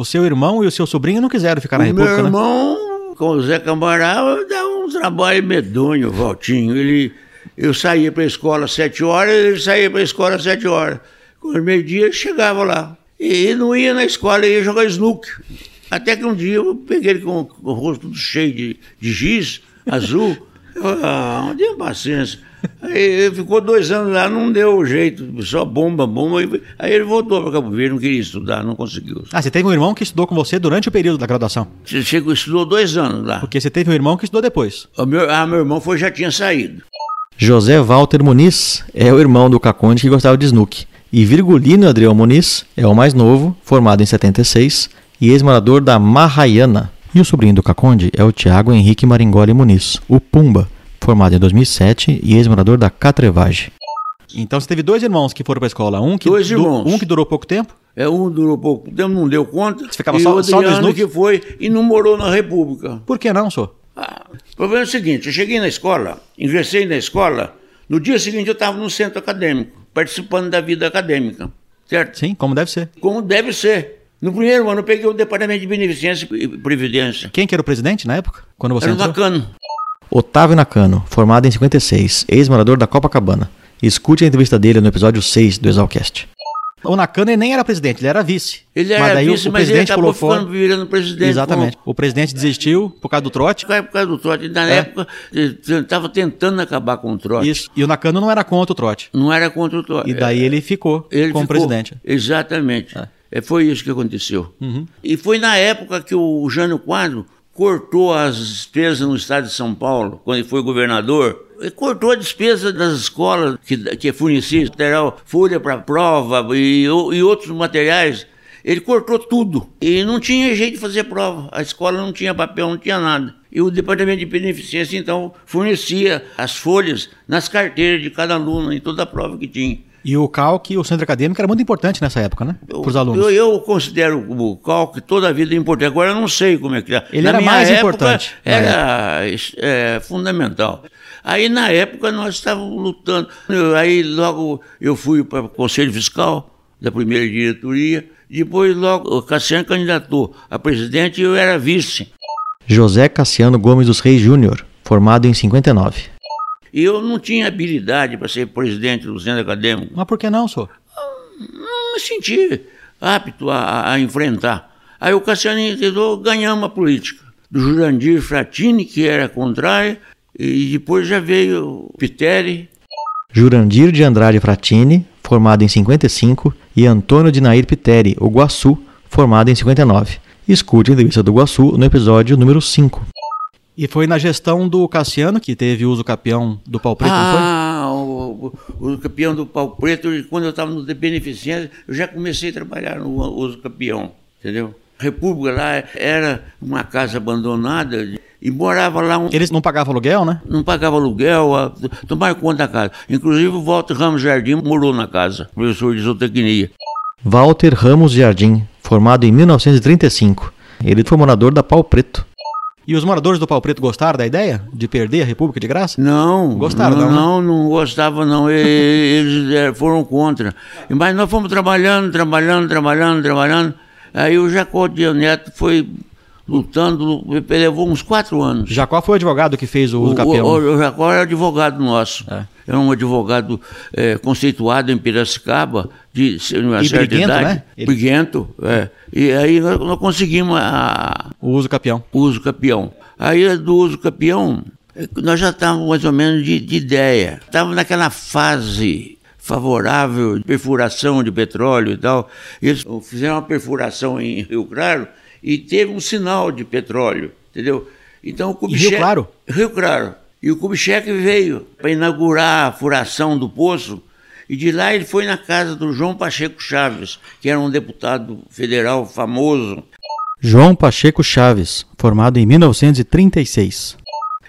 O seu irmão e o seu sobrinho não quiseram ficar na O República, meu né? irmão, com o Zé Cambará, dava um trabalho medonho, Valtinho. Ele, eu saía para a escola às sete horas, ele saía para a escola às sete horas. Quando meio-dia, ele chegava lá. E não ia na escola, ia jogar snooker. Até que um dia eu peguei ele com, com o rosto todo cheio de, de giz, azul. Eu, ah, não tinha paciência. Aí ele ficou dois anos lá, não deu jeito, só bomba, bomba. Aí ele voltou para Cabo Verde, não queria estudar, não conseguiu. Ah, você teve um irmão que estudou com você durante o período da graduação. Você chegou, estudou dois anos lá. Porque você teve um irmão que estudou depois. O meu, ah, meu irmão foi, já tinha saído. José Walter Muniz é o irmão do Caconde que gostava de snook. E Virgulino Adriel Muniz é o mais novo, formado em 76 e ex-morador da Mahayana. E o sobrinho do Caconde é o Tiago Henrique Maringoli Muniz, o Pumba, formado em 2007 e ex-morador da Catrevage. Então você teve dois irmãos que foram para a escola. Um que, Dois du- irmãos. um que durou pouco tempo. É, um durou pouco tempo, não deu conta. Você ficava e só- o só no que foi e não morou na República. Por que não, senhor? O problema é o seguinte, eu cheguei na escola, ingressei na escola, no dia seguinte eu estava no centro acadêmico, participando da vida acadêmica, certo? Sim, como deve ser. Como deve ser. No primeiro ano eu peguei o Departamento de Beneficência e Previdência. Quem que era o presidente na época? Quando você Era o entrou? Otávio Nakano, formado em 56, ex-morador da Copacabana. Escute a entrevista dele no episódio 6 do Exalcast. O Nakano ele nem era presidente, ele era vice. Ele mas era daí o- vice, o, mas ele presidente acabou pulou fora. ficando virando presidente. Exatamente. O presidente desistiu por causa do trote. Por causa do trote. Na É. época, estava tentando acabar com o trote. Isso. E o Nakano não era contra o trote. Não era contra o trote. E daí ele ficou Ele como ficou- presidente. Exatamente. É, foi isso que aconteceu. Uhum. E foi na época que o Jânio Quadro cortou as despesas no estado de São Paulo, quando ele foi governador. Ele cortou a despesa das escolas que, que fornecia material, folha para prova e, e outros materiais. Ele cortou tudo. E não tinha jeito de fazer prova. A escola não tinha papel, não tinha nada. E o departamento de beneficência, então, fornecia as folhas nas carteiras de cada aluno, em toda a prova que tinha. E o CALC, o centro acadêmico, era muito importante nessa época, né? Para os alunos. Eu, eu considero o cálculo toda a vida importante. Agora eu não sei como é que é. Ele Na era minha mais época, importante, Era é, fundamental. Aí na época nós estávamos lutando. Eu- Aí logo eu fui para o Conselho Fiscal da primeira diretoria. Depois logo o Cassiano candidatou a presidente e eu era vice. José Cassiano Gomes dos Reis Júnior, formado em 59. E eu não tinha habilidade para ser presidente do centro acadêmico. Mas por que não, senhor? não me senti apto a, a enfrentar. Aí o Cassiano tentou ganhar uma política. Do Jurandir Fratini, que era contrária, e depois já veio Piteri. Jurandir de Andrade Fratini, formado em 55, e Antônio de Nair Piteri, o Guaçu, formado em 59. Escute a entrevista do Guaçu no episódio número 5. E foi na gestão do Cassiano que teve uso capião do pau preto, não foi? ah, o, o, campeão do pau preto, quando eu estava no de beneficência, eu já comecei a trabalhar no uso campeão, entendeu? A República lá era uma casa abandonada e morava lá um, Eles não pagavam aluguel, né? não pagava aluguel, a, tomava conta da casa. Inclusive o Walter Ramos Jardim morou na casa, professor de zootecnia. Walter Ramos Jardim, formado em 1935. Ele foi morador da Pau Preto. E os moradores do Pau Preto gostaram da ideia de perder a República de graça? Não, Gostaram, não, não, né? não, não não. E- Eles eh, foram contra. Mas nós fomos trabalhando, trabalhando, trabalhando, trabalhando. Aí o Jacó Dia Neto foi lutando, levou uns quatro anos. Jacó foi o advogado que fez o uso O, o, o Jacó era advogado nosso. Era um advogado é, conceituado em Piracicaba, de uma E certa briguento, idade. né? Ele- Briguento, é. E aí nós, nós conseguimos a, o uso capião. o uso capião. Aí do uso capião, eh, nós já estávamos mais ou menos de, de ideia. Estávamos naquela fase favorável de perfuração de petróleo e tal. Eles fizeram uma perfuração em Rio Claro e teve um sinal de petróleo, entendeu? Então o Kubitschek... Rio Claro? Rio Claro. E o Kubitschek veio para inaugurar a furação do poço e de lá ele foi na casa do João Pacheco Chaves, que era um deputado federal famoso, João Pacheco Chaves, formado em 1936.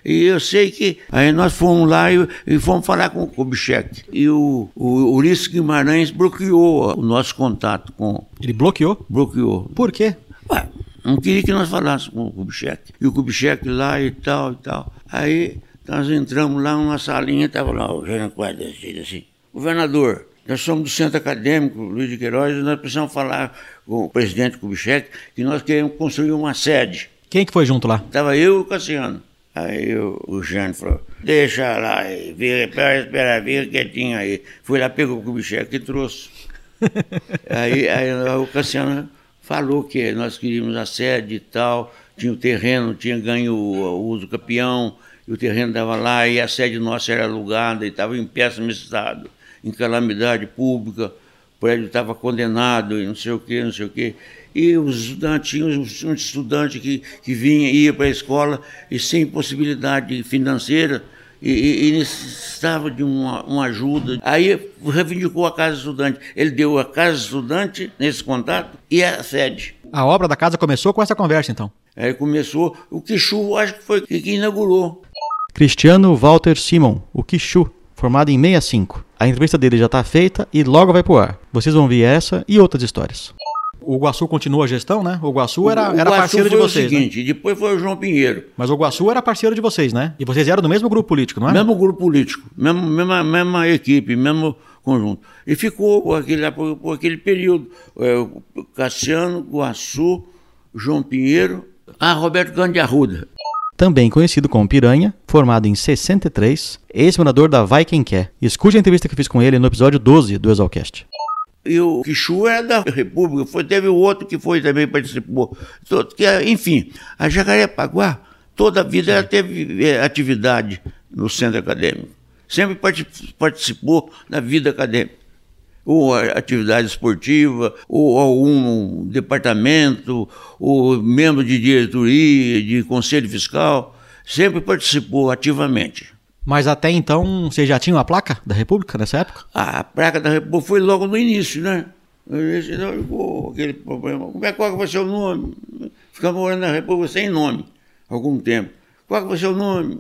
E eu sei que aí nós fomos lá e, e fomos falar com o Kubitschek. E o, o Ulisses Guimarães bloqueou o nosso contato com. Ele bloqueou? Bloqueou. Por quê? Ué, não queria que nós falássemos com o Kubitschek. E o Kubitschek lá e tal e tal. Aí nós entramos lá numa salinha, estava lá o Jânio Quadro assim. Governador, nós somos do Centro Acadêmico Luiz de Queiroz e nós precisamos falar com o presidente Kubitschek que nós queremos construir uma sede. Quem que foi junto lá? Tava eu e o Cassiano. Aí o, o Jânio falou, deixa lá, fica, espera, espera, fica quietinho aí. Fui lá, pegou o Kubitschek e trouxe. *laughs* aí, aí o Cassiano falou que nós queríamos a sede e tal, tinha o terreno, tinha ganho o, uso capião, e o terreno estava lá, e a sede nossa era alugada, e estava em péssimo estado, em calamidade pública, o prédio estava condenado, e não sei o quê, não sei o quê. E os estudantes, tinha um estudante que, que vinha, ia para a escola e sem possibilidade financeira, e, e- e necessitava de uma, uma ajuda. Aí reivindicou a Casa Estudante. Ele deu a Casa Estudante nesse contato e a sede. A obra da casa começou com essa conversa, então. Aí começou, o Quixu, acho que foi que que inaugurou. Cristiano Walter Simon, o Quixu, formado em 65. A entrevista dele já está feita e logo vai pro ar. Vocês vão ver essa e outras histórias. O Guaçu continua a gestão, né? O Guaçu era, o era Guaçu parceiro de vocês, o seguinte, depois foi o João Pinheiro. né? Mas o Guaçu era parceiro de vocês, né? E vocês eram do mesmo grupo político, não é? Mesmo grupo político, mesmo, mesma, mesma equipe, mesmo conjunto. E ficou por aquele, por, por aquele período. é, Cassiano, Guaçu, João Pinheiro, ah, Roberto Cândido de Arruda. Também conhecido como Piranha, formado em 63, ex-morador da Vai Quem Quer. Escute a entrevista que fiz com ele no episódio 12 do Exalcast. E o Quixu é da República, foi, teve o outro que foi também participou. Que, é, enfim, a Jacarepaguá, toda a vida ela teve eh, atividade no centro acadêmico. Sempre parti- participou da vida acadêmica. Ou atividade esportiva, ou algum departamento, ou membro de diretoria, de conselho fiscal, sempre participou ativamente. Mas até então, vocês já tinham a placa da República nessa época? A placa da República foi logo no início, né? Então, ficou aquele problema. Como é qual que vai ser o nome? Ficamos morando na República sem nome, algum tempo. Qual que vai ser o nome?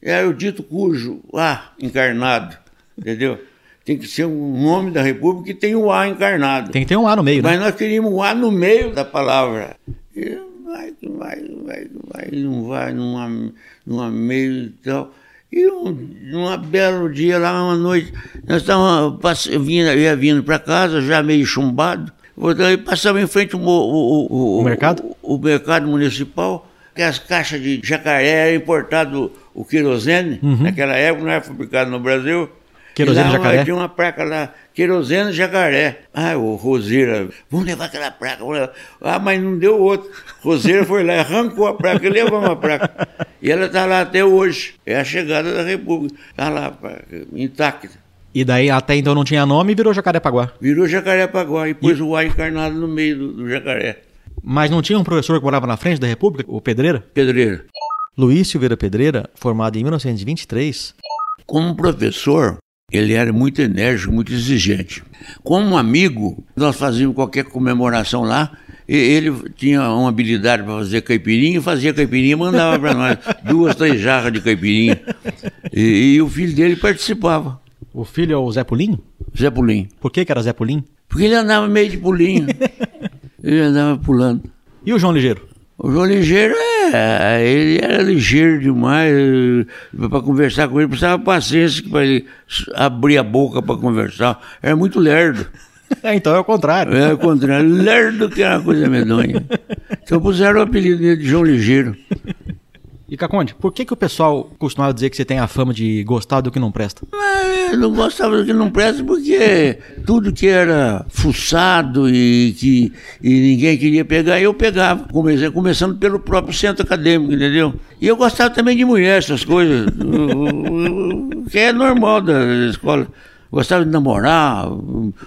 Era o dito cujo, A encarnado, entendeu? Tem que ser um nome da República que tem o A encarnado. Tem que ter um A no meio, Mas né? nós queríamos o A no meio da palavra. E vai, vai, vai, vai, não vai, numa, numa meio e tal. E um, num belo dia, lá uma noite, nós estávamos, eu ia vindo para casa, já meio chumbado, e passava em frente o, mo- o, o, O mercado? O, o mercado municipal, que as caixas de jacaré era importado o querosene, Uhum. naquela época não era fabricado no Brasil. Querosene E lá jacaré? Tinha uma placa lá, querosene jacaré. Ah, o Roseira, vamos levar aquela placa. levar. Ah, mas não deu outro. Roseira foi lá, arrancou a placa e levou uma placa. E ela está lá até hoje. É a chegada da República. Está lá, intacta. E daí até então não tinha nome e virou Jacarepaguá. Virou Jacarepaguá e pôs o A encarnado no meio do, do jacaré. Mas não tinha um professor que morava na frente da República, o Pedreira? Pedreira. Luiz Silveira Pedreira, formado em 1923. Como professor, ele era muito enérgico, muito exigente. Como amigo, nós fazíamos qualquer comemoração lá, e ele tinha uma habilidade para fazer caipirinha, fazia caipirinha mandava para nós *laughs* duas, três jarras de caipirinha. E, e o filho dele participava, O filho é o Zé Pulinho? Zé Pulim. Por que, que era Zé Pulinho? Porque ele andava meio de pulinho. *laughs* ele andava pulando. E o João Ligeiro? O João Ligeiro, é, ele era ligeiro demais. Para conversar com ele, precisava paciência para ele abrir a boca para conversar. Era muito lerdo. *laughs* É, então é o contrário. É o contrário. Lerdo que é uma coisa medonha. *laughs* Então puseram o apelido dele de João Ligeiro. E Caconde, por que, que o pessoal costumava dizer que você tem a fama de gostar do que não presta? Eu não gostava do que não presta porque tudo que era fuçado e que e ninguém queria pegar, eu pegava. Começando pelo próprio centro acadêmico, entendeu? E eu gostava também de mulher, essas coisas, *laughs* que é normal da escola. Gostava de namorar,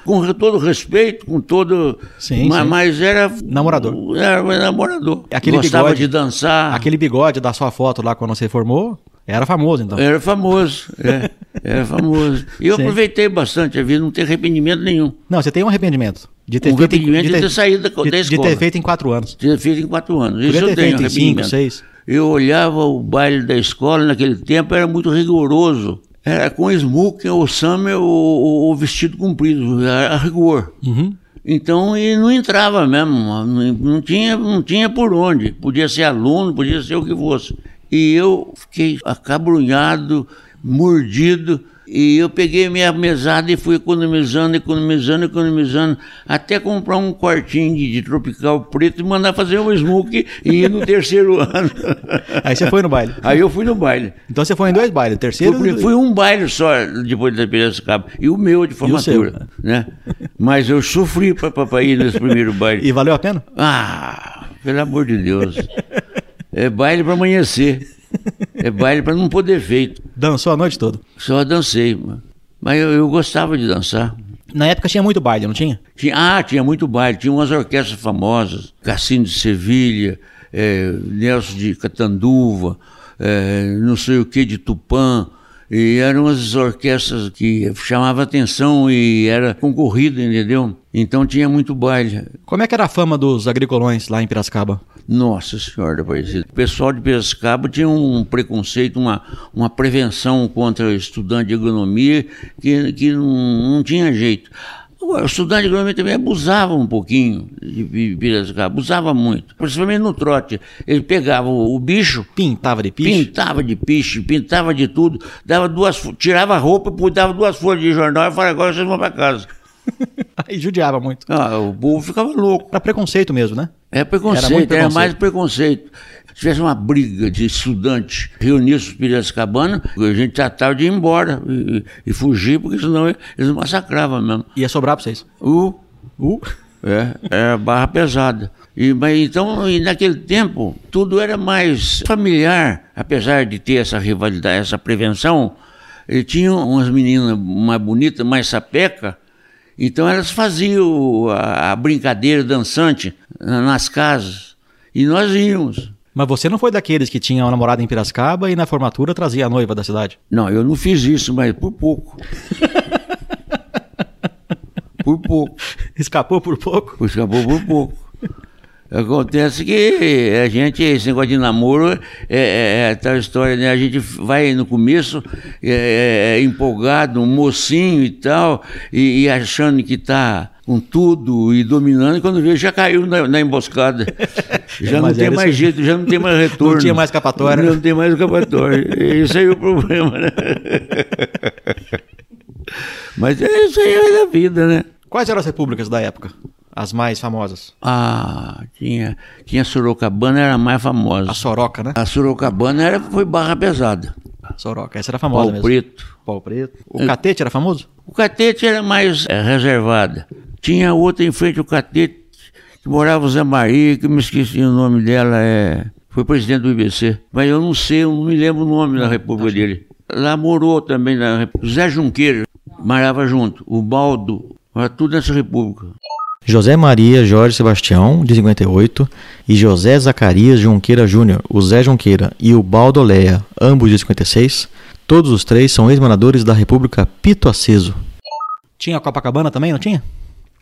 com todo respeito, com todo. Sim, mas, sim. mas era. Namorador. Era namorador. Aquele Gostava bigode- de dançar. Aquele bigode da sua foto lá quando você formou, era famoso então. Era famoso, é, *laughs* era famoso. E eu Sim. aproveitei bastante a vida, não tenho arrependimento nenhum. Não, você tem um arrependimento. De ter Um feito arrependimento de ter saído da- de, da de escola. ter feito em quatro anos. Tinha feito em quatro anos. Podia Isso eu ter tenho feito em cinco, seis. Eu olhava o baile da escola naquele tempo, era muito rigoroso. Era com smoking, ou summer, ou, vestido comprido, a, a rigor. Uhum. Então, e não entrava mesmo, não tinha, não tinha por onde. Podia ser aluno, podia ser o que fosse. E eu fiquei acabrunhado, mordido, e eu peguei minha mesada e fui economizando, economizando, economizando, até comprar um quartinho de, de tropical preto e mandar fazer um smoke e ir no terceiro *laughs* ano. Aí você foi no baile. Aí eu fui no baile. Então você foi em dois bailes, terceiro Fui, fui um baile só depois da Piracicaba. E o meu de formatura. Né? Mas eu sofri para ir nesse primeiro baile. E valeu a pena? Ah, pelo amor de Deus. É baile para amanhecer. É baile para não poder feito. Dançou a noite toda? Só dancei. Mas eu, eu gostava de dançar. Na época tinha muito baile, não tinha? Tinha, ah, tinha muito baile. Tinha umas orquestras famosas. Cassino de Sevilha, eh, Nelson de Catanduva, eh, não sei o que de Tupã. E eram as orquestras que chamavam atenção e era concorrida, entendeu? Então tinha muito baile. Como é que era a fama dos agricolões lá em Piracicaba? Nossa Senhora da Aparecida. O pessoal de Piracicaba tinha um preconceito, uma, uma prevenção contra estudante de agronomia que, que não, não tinha jeito. O estudante de agronomia também abusava um pouquinho de Pi- Piracicaba, abusava muito. Principalmente no trote. Ele pegava o, o bicho, Pintava de piche? pintava de piche, pintava de tudo, dava duas, tirava a roupa, dava duas folhas de jornal e falava, agora vocês vão para casa. *laughs* Aí judiava muito. Ah, o povo ficava louco. Era preconceito mesmo, né? É preconceito, Era era, muito preconceito. mais preconceito. Se tivesse uma briga de estudantes reunidos em Piracicabana, a gente tratava de ir embora e, e fugir, porque senão eles massacravam mesmo. Ia sobrar pra vocês. O, Uh, é, era barra pesada. E, mas, então, e naquele tempo, tudo era mais familiar, apesar de ter essa rivalidade, essa prevenção. E tinha umas meninas mais bonitas, mais sapeca, então elas faziam a, a brincadeira dançante na- nas casas. E nós íamos. mas você não foi daqueles que tinha uma namorada em Piracicaba e na formatura trazia a noiva da cidade? Não, eu não fiz isso, mas por pouco. *laughs* por pouco. Escapou por pouco? Escapou por pouco. Acontece que a gente, esse negócio de namoro, é, é, é tal história, né? A gente vai no começo é, é, empolgado, um mocinho e tal, e, e achando que tá com tudo e dominando, e quando vê já caiu na, na emboscada. *laughs* Já não tem mais jeito, já não tem mais *laughs* retorno. Não tinha mais escapatória. Não tem mais escapatória. *laughs* Esse aí é o problema, né? Mas é isso aí é da vida, né? Quais eram as repúblicas da época? As mais famosas? Ah, tinha, tinha Sorocabana, era a mais famosa. A Soroca, né? A Sorocabana era, foi barra pesada. Soroca, essa era famosa Pau mesmo. preto. Pau preto. O catete era famoso? O catete era mais é, reservada. Tinha outra em frente ao catete, que morava o Zé Maria, que eu me esqueci o nome dela, é... foi presidente do IBC. Mas eu não sei, eu não me lembro o nome da república dele. Lá morou também na. Zé Junqueira, morava junto. O Baldo, era tudo nessa república. José Maria Jorge Sebastião, de 58, e José Zacarias Junqueira Júnior, o Zé Junqueira e o Baldo Leia, ambos de 56, todos os três são ex-moradores da República Pito Aceso. Tinha Copacabana também, não tinha?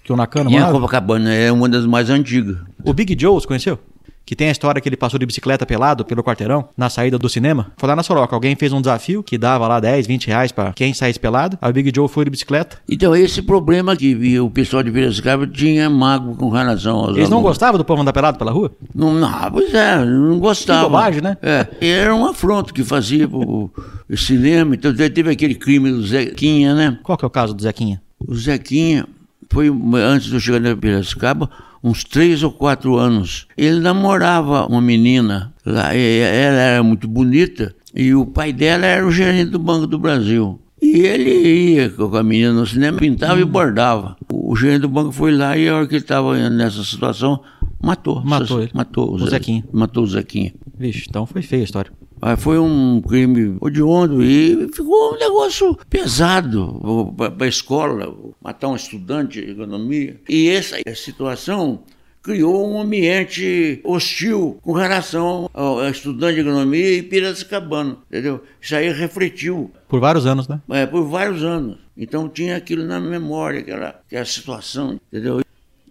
Que o Nakano E a morava? Copacabana é uma das mais antigas. O Big Joe, você conheceu? Que tem a história que ele passou de bicicleta pelado pelo quarteirão na saída do cinema. Foi lá na Soroca. Alguém fez um desafio que dava lá 10, 20 reais pra quem saísse pelado. Aí o Big Joe foi de bicicleta. Então, esse problema que o pessoal de Piracicaba tinha mago com relação aos Eles não alunos. gostavam do povo andar pelado pela rua? Não, não, pois é, não gostava. Que bobagem, né? É, era um afronto que fazia pro o *laughs* cinema. Então teve aquele crime do Zequinha, né? Qual que é o caso do Zequinha? O Zequinha foi antes de eu chegar na Piracicaba, uns três ou quatro anos. Ele namorava uma menina lá, ela era muito bonita e o pai dela era o gerente do Banco do Brasil. E ele ia com a menina no cinema, pintava e bordava. O gerente do banco foi lá e a hora que ele estava nessa situação, matou. Matou ele. Matou o, O Zequinha. Matou o Zequinha. Vixe, então foi feia a história. Aí foi um crime odiondo e ficou um negócio pesado para a escola, matar um estudante de economia. E essa situação criou um ambiente hostil com relação ao estudante de economia e Piracicabano, entendeu? Isso aí refletiu. Por vários anos, né? É, por vários anos. Então tinha aquilo na memória, aquela, aquela situação, entendeu?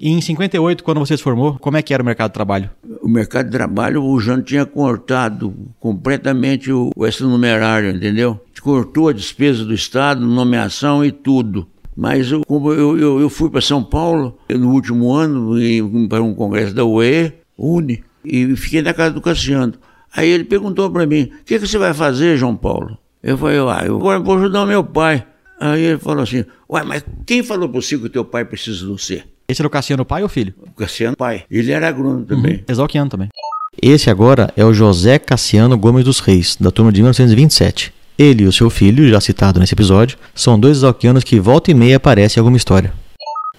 E em 58, quando você se formou, como é que era o mercado de trabalho? O mercado de trabalho, o Jano tinha cortado completamente o, o extranumerário, entendeu? Cortou a despesa do Estado, nomeação e tudo. Mas eu, como eu, eu, eu fui para São Paulo no último ano para um congresso da UE, UNE, e fiquei na casa do Cassiano. Aí ele perguntou para mim: o que, que você vai fazer, João Paulo? Eu falei: ah, eu agora vou ajudar meu pai. Aí ele falou assim: ué, mas quem falou para você que o teu pai precisa de você? Esse era o Cassiano pai ou filho? O Cassiano pai. Ele era agrônomo também. Uhum. Exalquiano também. Esse agora é o José Cassiano Gomes dos Reis, da turma de 1927. Ele e o seu filho, já citado nesse episódio, são dois exalquianos que volta e meia aparecem em alguma história.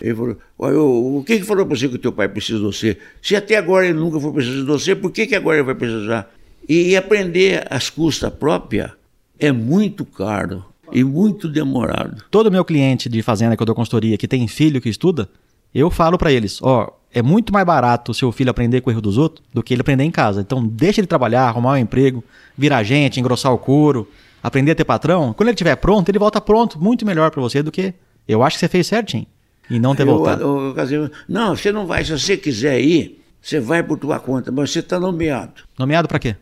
Ele falou, o, o que, que falou para você que o teu pai precisa de você? Se até agora ele nunca foi precisar de você, por que, que agora ele vai precisar? E, e aprender às custas próprias é muito caro e muito demorado. Todo meu cliente de fazenda que eu dou consultoria que tem filho que estuda, eu falo para eles, ó, é muito mais barato o seu filho aprender com o erro dos outros do que ele aprender em casa. Então deixa ele trabalhar, arrumar um emprego, virar gente, engrossar o couro, aprender a ter patrão. Quando ele estiver pronto, ele volta pronto, muito melhor para você do que eu acho que você fez certinho e não ter eu, voltado. Eu, eu, não, você não vai, se você quiser ir, você vai por tua conta, mas você está nomeado. Nomeado para quê?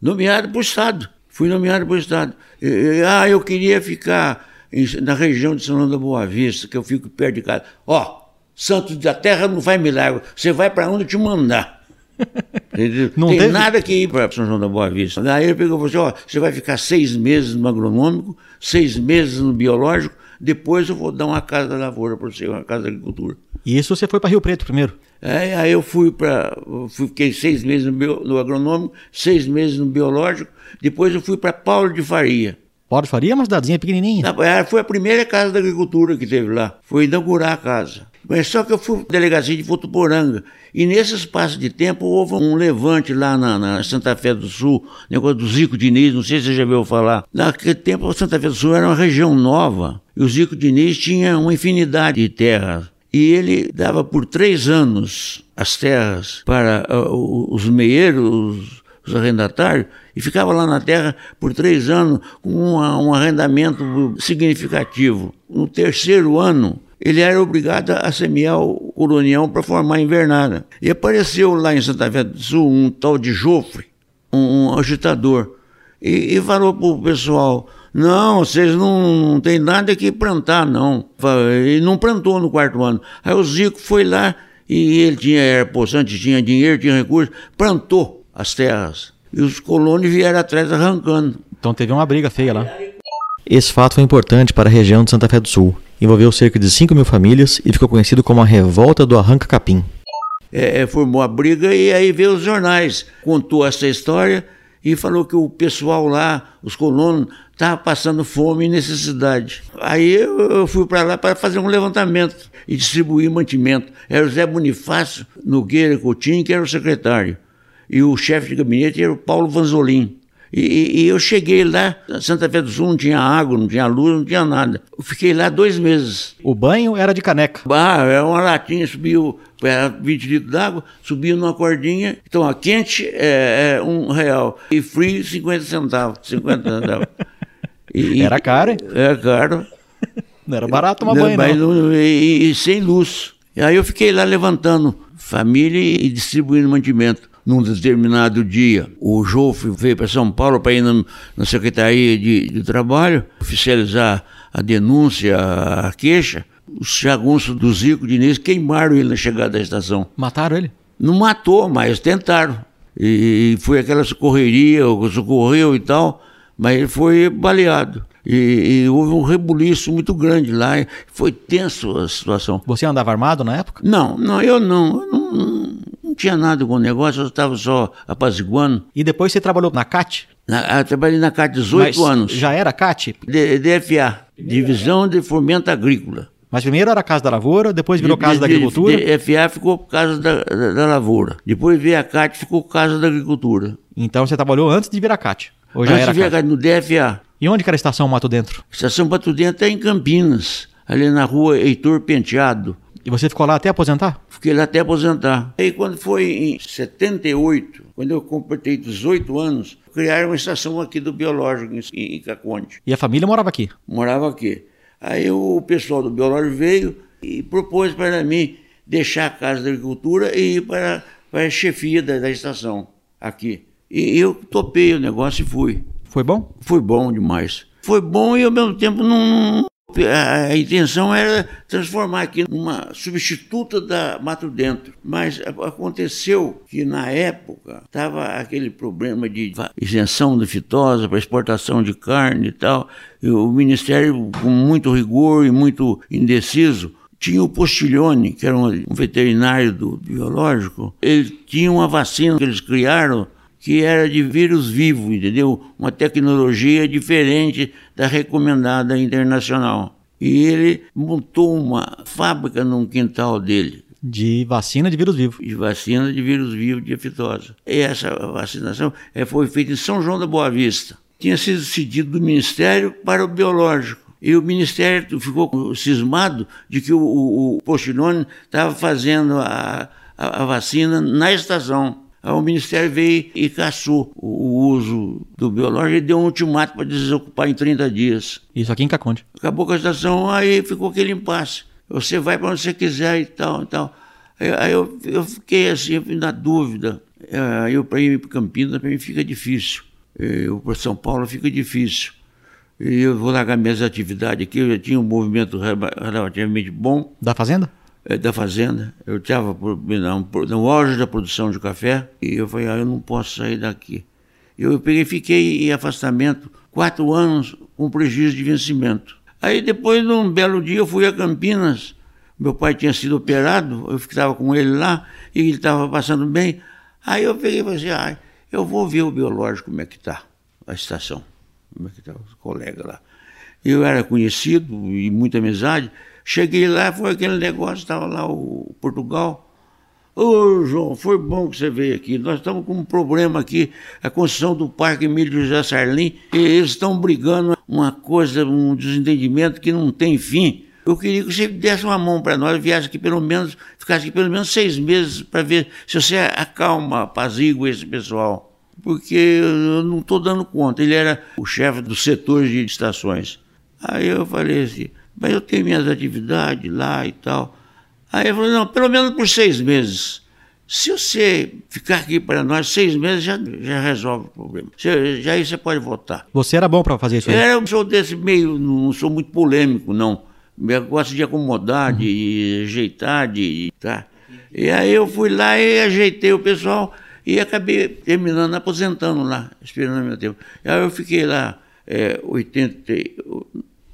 Nomeado para o Estado. Fui nomeado para o Estado. E, ah, eu queria ficar em, na região de São João da Boa Vista, que eu fico perto de casa. Ó, Santos da Terra não faz milagre. Você vai para onde eu te mandar. *laughs* não tem nada que ir para São João da Boa Vista. Daí ele pegou e falou assim: ó, você vai ficar seis meses no agronômico, seis meses no biológico, depois eu vou dar uma casa da lavoura para você, uma casa da agricultura. E isso você foi para Rio Preto primeiro? É, aí eu fui para. Fiquei seis meses no, bio, no agronômico, seis meses no biológico, depois eu fui para Paulo de Faria. Paulo de Faria é uma cidadezinha pequenininha. Foi a primeira casa da agricultura que teve lá. Foi inaugurar a casa. Mas só que eu fui delegacia de Votuporanga. E nesse espaço de tempo houve um levante lá na, na, Santa Fé do Sul, negócio do Zico Diniz, não sei se você já ouviu falar. Naquele tempo a Santa Fé do Sul era uma região nova. E o Zico Diniz tinha uma infinidade de terras. E ele dava por três anos as terras para uh, os meieiros, os arrendatários, e ficava lá na terra por três anos com uma, um arrendamento significativo. No terceiro ano, ele era obrigado a semear o colonial para formar a invernada. E apareceu lá em Santa Fé do Sul um tal de Jofre, um, um agitador, e, e falou para o pessoal: não, vocês não, não tem nada que plantar, não. E não plantou no quarto ano. Aí o Zico foi lá e ele tinha era possante, tinha dinheiro, tinha recursos, plantou as terras. E os colonos vieram atrás arrancando. Então teve uma briga feia lá. Esse fato foi importante para a região de Santa Fé do Sul. Envolveu cerca de 5 mil famílias e ficou conhecido como a Revolta do Arranca Capim. É, formou a briga e aí veio os jornais, contou essa história e falou que o pessoal lá, os colonos, estavam passando fome e necessidade. Aí eu fui para lá para fazer um levantamento e distribuir mantimento. Era o Zé Bonifácio Nogueira Coutinho, que era o secretário, e o chefe de gabinete era o Paulo Vanzolin. E, e, eu cheguei lá, Santa Fé do Sul não tinha água, não tinha luz, não tinha nada. Eu fiquei lá dois meses. O banho era de caneca? Ah, era uma latinha, subiu, era 20 litros d'água, subiu numa cordinha. Então, a quente é, é, um real e frio 50 centavos. 50 centavos. E, era caro, hein? Era caro. Não era barato tomar banho, mas, não. E, e sem luz. E aí eu fiquei lá levantando família e distribuindo mantimento num determinado dia, o Jofre veio para São Paulo para ir na, na Secretaria de, de, Trabalho oficializar a denúncia, a queixa. Os jagunços do Zico Diniz queimaram ele na chegada da estação. Mataram ele? Não matou, mas tentaram. E, e foi aquela socorreria, socorreu e tal, mas ele foi baleado. E, e, houve um rebuliço muito grande lá, foi tenso a situação. Você andava armado na época? Não, não, eu não. Eu não, não tinha nada com o negócio, eu estava só apaziguando. E depois você trabalhou na CAT? Na, eu trabalhei na CAT 18 Mas anos. Já era CAT? D- DFA, Divisão de Fomento Agrícola. Mas primeiro era a Casa da Lavoura, depois virou Casa da Agricultura. DFA ficou por causa da, da, da lavoura. Depois veio a CAT, ficou por causa da agricultura. Então você trabalhou antes de virar CAT? Ou já Antes era veio a CAT? No DFA. E onde que era a estação Mato Dentro? Estação Pato Dentro é em Campinas, ali na rua Heitor Penteado. E você ficou lá até aposentar? Fiquei lá até aposentar. Aí quando foi em 78, quando eu completei 18 anos, criaram uma estação aqui do Biológico em, em Caconde. E a família morava aqui? Morava aqui. Aí o pessoal do Biológico veio e propôs para mim deixar a Casa da Agricultura e ir para, para a chefia da, da estação aqui. E eu topei o negócio e fui. Foi bom? Foi bom demais. Foi bom e ao mesmo tempo não. A, intenção era transformar aqui numa substituta da Mato Dentro. Mas aconteceu que na época estava aquele problema de isenção de fitosa para exportação de carne e tal. E o Ministério, com muito rigor e muito indeciso, tinha o Postiglione, que era um veterinário do biológico, ele tinha uma vacina que eles criaram que era de vírus vivo, entendeu? Uma tecnologia diferente da recomendada internacional. E ele montou uma fábrica num quintal dele De vacina de vírus vivo. de vacina de vírus vivo de aftosa. E essa vacinação eh, foi feita em São João da Boa Vista. Tinha sido cedido do Ministério para o Biológico. E o Ministério ficou cismado de que o, o, o Pochilone estava fazendo a, a, a vacina na estação. O Ministério veio e caçou o, uso do biológico e deu um ultimato para desocupar em 30 dias. Isso aqui em Caconde. Acabou com a estação, aí ficou aquele impasse. Você vai para onde você quiser e tal e tal. Aí, eu, eu fiquei assim, na dúvida. Aí eu para ir para Campinas, para mim fica difícil. Eu para São Paulo fica difícil. E eu vou largar minhas atividades aqui, eu já tinha um movimento rela- relativamente bom Da fazenda? Eh, da fazenda. Eu estava no auge da produção de café e eu falei, ah, eu não posso sair daqui. Eu peguei, fiquei em afastamento quatro anos com prejuízo de vencimento. Aí depois, num belo dia, eu fui a Campinas. Meu pai tinha sido operado, eu estava com ele lá e ele estava passando bem. Aí eu peguei e falei assim, ah, eu vou ver o biológico como é que está, a estação, como é que está, os colegas lá. Eu era conhecido e muita amizade. Cheguei lá, foi aquele negócio, estava lá o Portugal. Ô, João, foi bom que você veio aqui. Nós estamos com um problema aqui, a construção do Parque Emílio José Sarlim, e eles estão brigando uma coisa, um desentendimento que não tem fim. Eu queria que você desse uma mão para nós, viesse aqui pelo menos, ficasse aqui pelo menos seis meses para ver se você acalma, apazigua esse pessoal. Porque eu não estou dando conta. Ele era o chefe do setor de estações. Aí eu falei assim, mas eu tenho minhas atividades lá e tal. Aí ele falou, não, pelo menos por seis meses. Se você ficar aqui para nós seis meses, já, já resolve o problema. Você- já aí você pode votar. Você era bom para fazer isso aí? Eu era um sou desse meio, não sou muito polêmico, não. Eu gosto de acomodar, de ajeitar, de. Tá? E aí eu fui lá e ajeitei o pessoal e acabei terminando, aposentando lá, esperando meu tempo. Aí eu fiquei lá é, 80, e-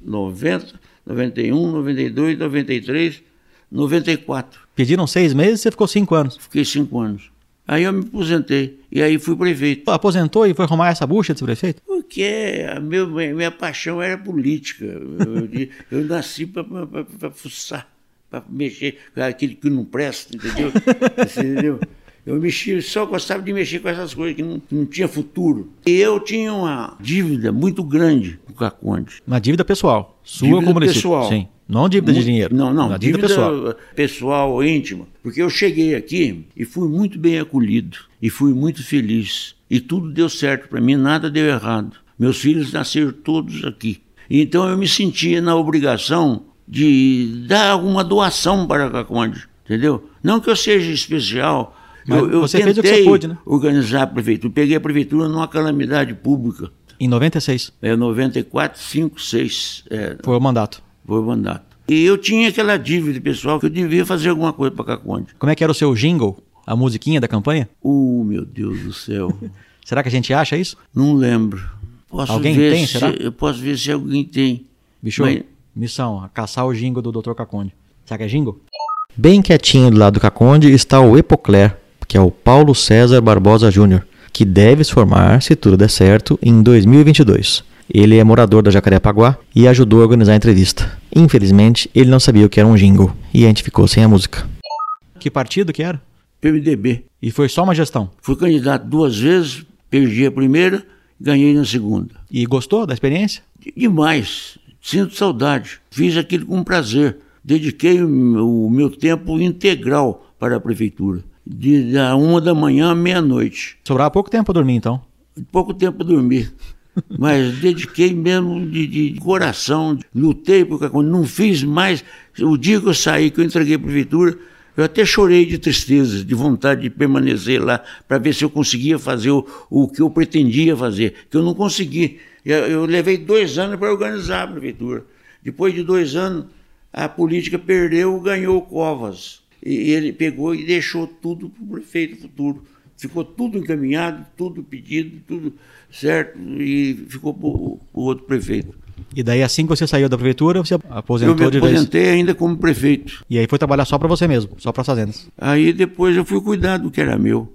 90, 91, 92, 93, 94. Pediram seis meses e você ficou cinco anos. Fiquei cinco anos. Aí eu me aposentei e aí fui prefeito. Aposentou e foi arrumar essa bucha de prefeito? Porque a meu, minha paixão era política. Eu, eu nasci para fuçar, para mexer com aquilo que não presta, entendeu? *laughs* Entendeu? Eu mexia, só gostava de mexer com essas coisas que não, que não tinha futuro. E eu tinha uma dívida muito grande com o Caconde. Uma dívida pessoal. Sua Dívida como pessoal. Sim. Não dívida de dinheiro. Não, não. Uma dívida, pessoal. pessoal, íntima. Porque eu cheguei aqui e fui muito bem acolhido. E fui muito feliz. E tudo deu certo para mim, nada deu errado. Meus filhos nasceram todos aqui. Então eu me sentia na obrigação de dar alguma doação para Caconde. Entendeu? Não que eu seja especial. Mas eu, eu você tentei fez o que você pôde, né? organizar a prefeitura. Peguei a prefeitura numa calamidade pública. Em 96. É 94, 5, 6. É, Foi o mandato. foi o mandato. E eu tinha aquela dívida pessoal que eu devia fazer alguma coisa para Caconde. Como é que era o seu jingle? A musiquinha da campanha? Oh, meu Deus do céu. *laughs* Será que a gente acha isso? Não lembro. Posso Alguém tem, se- será? Eu posso ver se alguém tem. Bicho, Mas- missão, caçar o jingo do Dr. Caconde. Será que é jingo? Bem quietinho do lado do Caconde está o Epocler, que é o Paulo César Barbosa Júnior, que deve se formar, se tudo der certo, em 2022. Ele é morador da Jacarepaguá e ajudou a organizar a entrevista. Infelizmente, ele não sabia o que era um jingle e a gente ficou sem a música. Que partido que era? PMDB. E foi só uma gestão. Fui candidato duas vezes, perdi a primeira, ganhei na segunda. E gostou da experiência? Demais. Sinto saudade. Fiz aquilo com prazer. Dediquei o o meu tempo integral para a prefeitura. De da uma da manhã à meia-noite. Sobrava pouco tempo para dormir então. Pouco tempo para dormir. Mas dediquei mesmo de, de coração, lutei por Caconde, não fiz mais. O dia que eu saí, que eu entreguei a prefeitura, eu até chorei de tristeza, de vontade de permanecer lá, para ver se eu conseguia fazer o, o que eu pretendia fazer, que eu não consegui. Eu, eu levei dois anos para organizar a prefeitura. Depois de dois anos, a política perdeu, ganhou o Covas. E ele pegou e deixou tudo para o prefeito futuro. Ficou tudo encaminhado, tudo pedido, tudo certo, e ficou para o outro prefeito. E daí assim que você saiu da prefeitura, você Eu aposentou me de vez. aposentei ainda como prefeito. E aí foi trabalhar só para você mesmo, só para as fazendas. Aí depois eu fui cuidar do que era meu.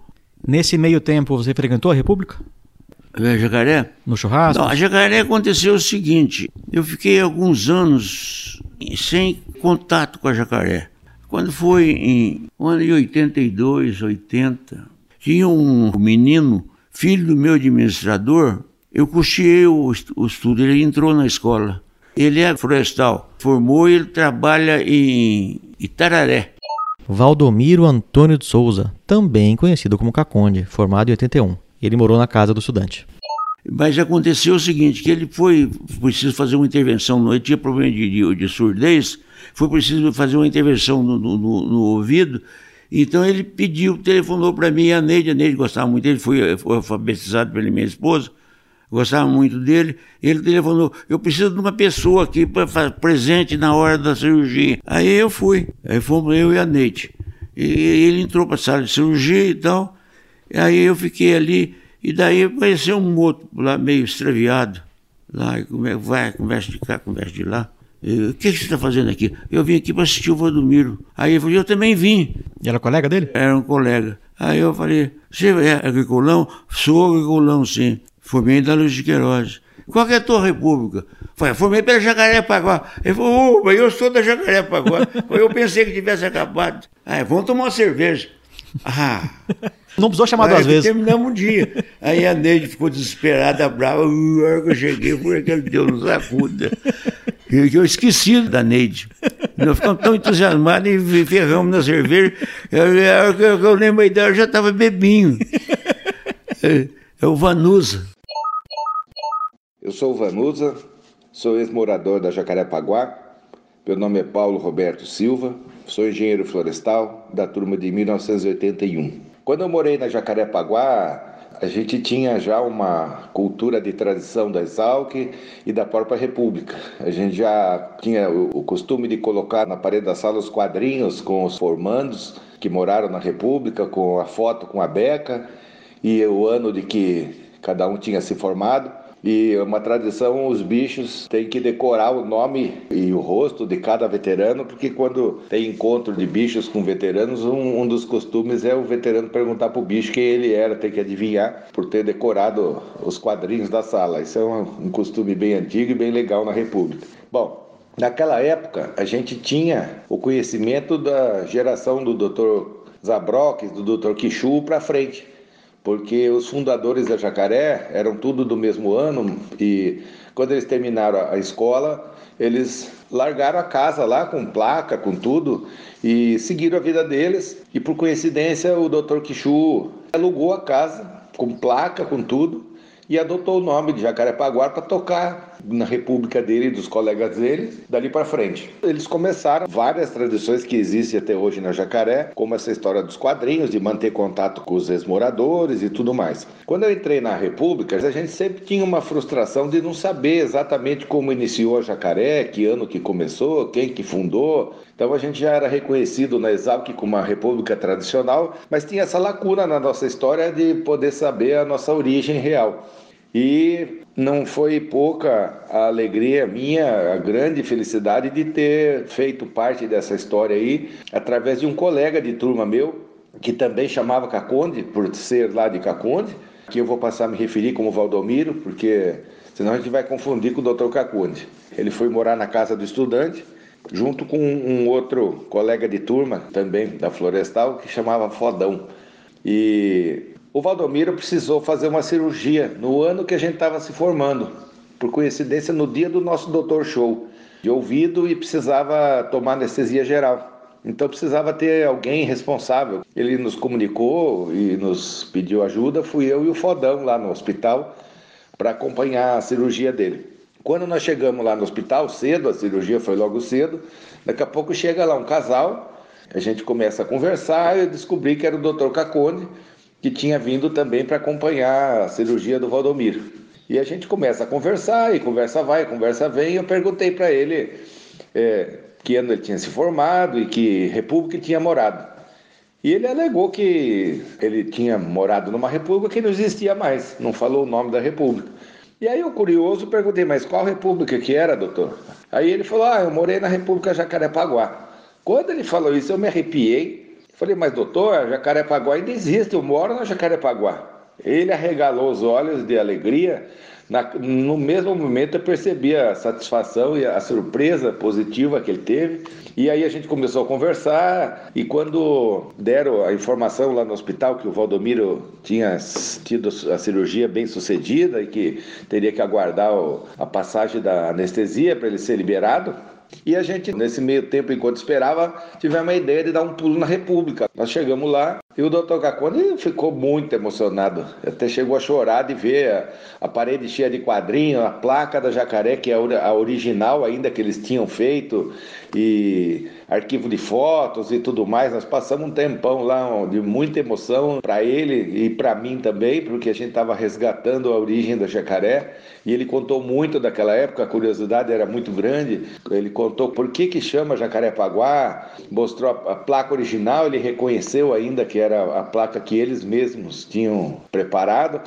Nesse meio tempo você frequentou a República? É, Jacaré? No churrasco? Não, a Jacaré aconteceu o seguinte: eu fiquei alguns anos sem contato com a Jacaré. Quando foi em um ano de 82, 80, tinha um menino, filho do meu administrador, eu custeei o, o estudo, ele entrou na escola. Ele é florestal, formou e ele trabalha em Itararé. Valdomiro Antônio de Souza, também conhecido como Caconde, formado em 81. Ele morou na casa do estudante. Mas aconteceu o seguinte, que ele foi preciso fazer uma intervenção, no- ele tinha problema de, de, de surdez, foi preciso fazer uma intervenção no, no- no- ouvido, então ele pediu, telefonou para mim, a Neide, a Neide gostava muito dele, foi, foi alfabetizado pela minha esposa, gostava muito dele, ele telefonou, eu preciso de uma pessoa aqui para presente na hora da cirurgia. Aí eu fui, aí fomos eu e a Neide. E ele entrou para a sala de cirurgia e tal, aí eu fiquei ali, e daí apareceu um outro lá meio extraviado, lá, e come- vai, conversa de cá, conversa de lá. O que, que você está fazendo aqui? Eu vim aqui para assistir o Valdomiro. Aí ele falou, eu também vim. E era colega dele? Era um colega. Aí eu falei, você é agriculão? Sou agriculão, sim. Formei da Luz de Queiroz. Qual que é a tua república? Falei, formei pela Jacarepaguá. Ele falou, ô, mas eu sou da Jacarepaguá. *laughs* eu pensei que tivesse acabado. Aí, vamos tomar uma cerveja. Ah, Não precisou chamar Aí duas vezes. Terminamos um dia. Aí a Neide ficou desesperada, brava. A hora que eu cheguei, foi aquele Deus nos acuda. Eu, eu esqueci da Neide. Nós ficamos tão entusiasmados e ferramos na cerveja. Eu, a hora que eu, que eu lembro dela, eu já estava bebinho. É, é o Vanusa. Eu sou o Vanusa, sou ex-morador da Jacarepaguá. Meu nome é Paulo Roberto Silva, sou engenheiro florestal da turma de 1981. Quando eu morei na Jacarepaguá, a gente tinha já uma cultura de tradição da Exalc e da própria República. A gente já tinha o costume de colocar na parede da sala os quadrinhos com os formandos que moraram na República, com a foto com a beca e o ano de que cada um tinha se formado. E é uma tradição, os bichos têm que decorar o nome e o rosto de cada veterano, porque quando tem encontro de bichos com veteranos, um, um dos costumes é o veterano perguntar pro bicho quem ele era, tem que adivinhar por ter decorado os quadrinhos da sala. Isso é um, um costume bem antigo e bem legal na República. Bom, Naquela época, a gente tinha o conhecimento da geração do Dr. Zabroques, do Dr. Quichu para frente, porque os fundadores da Jacaré eram tudo do mesmo ano e quando eles terminaram a escola, eles largaram a casa lá com placa, com tudo e seguiram a vida deles. E por coincidência, o Dr. Quichu alugou a casa com placa, com tudo e adotou o nome de Jacarepaguá para tocar na república dele e dos colegas dele dali para frente. Eles começaram várias tradições que existem até hoje na Jacaré, como essa história dos quadrinhos, de manter contato com os ex-moradores e tudo mais. Quando eu entrei na República, a gente sempre tinha uma frustração de não saber exatamente como iniciou a Jacaré, que ano que começou, quem que fundou. Então a gente já era reconhecido na Exalc como uma república tradicional, mas tinha essa lacuna na nossa história de poder saber a nossa origem real. E não foi pouca a alegria minha, a grande felicidade de ter feito parte dessa história aí através de um colega de turma meu, que também chamava Caconde, por ser lá de Caconde, que eu vou passar a me referir como Valdomiro, porque senão a gente vai confundir com o Dr. Caconde. Ele foi morar na casa do estudante, junto com um outro colega de turma, também da Florestal, que chamava Fodão. E o Valdomiro precisou fazer uma cirurgia no ano que a gente estava se formando, por coincidência no dia do nosso doutor show, de ouvido e precisava tomar anestesia geral. Então precisava ter alguém responsável. Ele nos comunicou e nos pediu ajuda. Fui eu e o Fodão lá no hospital para acompanhar a cirurgia dele. Quando nós chegamos lá no hospital, cedo, a cirurgia foi logo cedo, daqui a pouco chega lá um casal, a gente começa a conversar eu descobri que era o Dr. Cacone, que tinha vindo também para acompanhar a cirurgia do Valdomiro. E a gente começa a conversar, e conversa vai, conversa vem, eu perguntei para ele é, que ano ele tinha se formado e que república tinha morado. E ele alegou que ele tinha morado numa república que não existia mais, não falou o nome da república. E aí eu curioso perguntei, mas qual república que era, doutor? Aí ele falou, ah, eu morei na República Jacarepaguá. Quando ele falou isso, eu me arrepiei Falei, mas doutor, Jacarepaguá ainda existe, eu moro na Jacarepaguá. Ele arregalou os olhos de alegria. Na, no mesmo momento eu percebi a satisfação e a surpresa positiva que ele teve. E aí a gente começou a conversar. E quando deram a informação lá no hospital que o Valdomiro tinha tido a cirurgia bem sucedida e que teria que aguardar a passagem da anestesia para ele ser liberado, e a gente, nesse meio tempo, enquanto esperava, tivemos a ideia de dar um pulo na República. Nós chegamos lá e o doutor Cacone ficou muito emocionado. Até chegou a chorar de ver a, a parede cheia de quadrinhos, a placa da jacaré, que é a original ainda que eles tinham feito, e arquivo de fotos e tudo mais. Nós passamos um tempão lá de muita emoção para ele e para mim também, porque a gente estava resgatando a origem da jacaré. E ele contou muito daquela época, a curiosidade era muito grande. Ele contou por que que chama Jacarepaguá, mostrou a, a placa original, ele reconheceu ainda que era a placa que eles mesmos tinham preparado.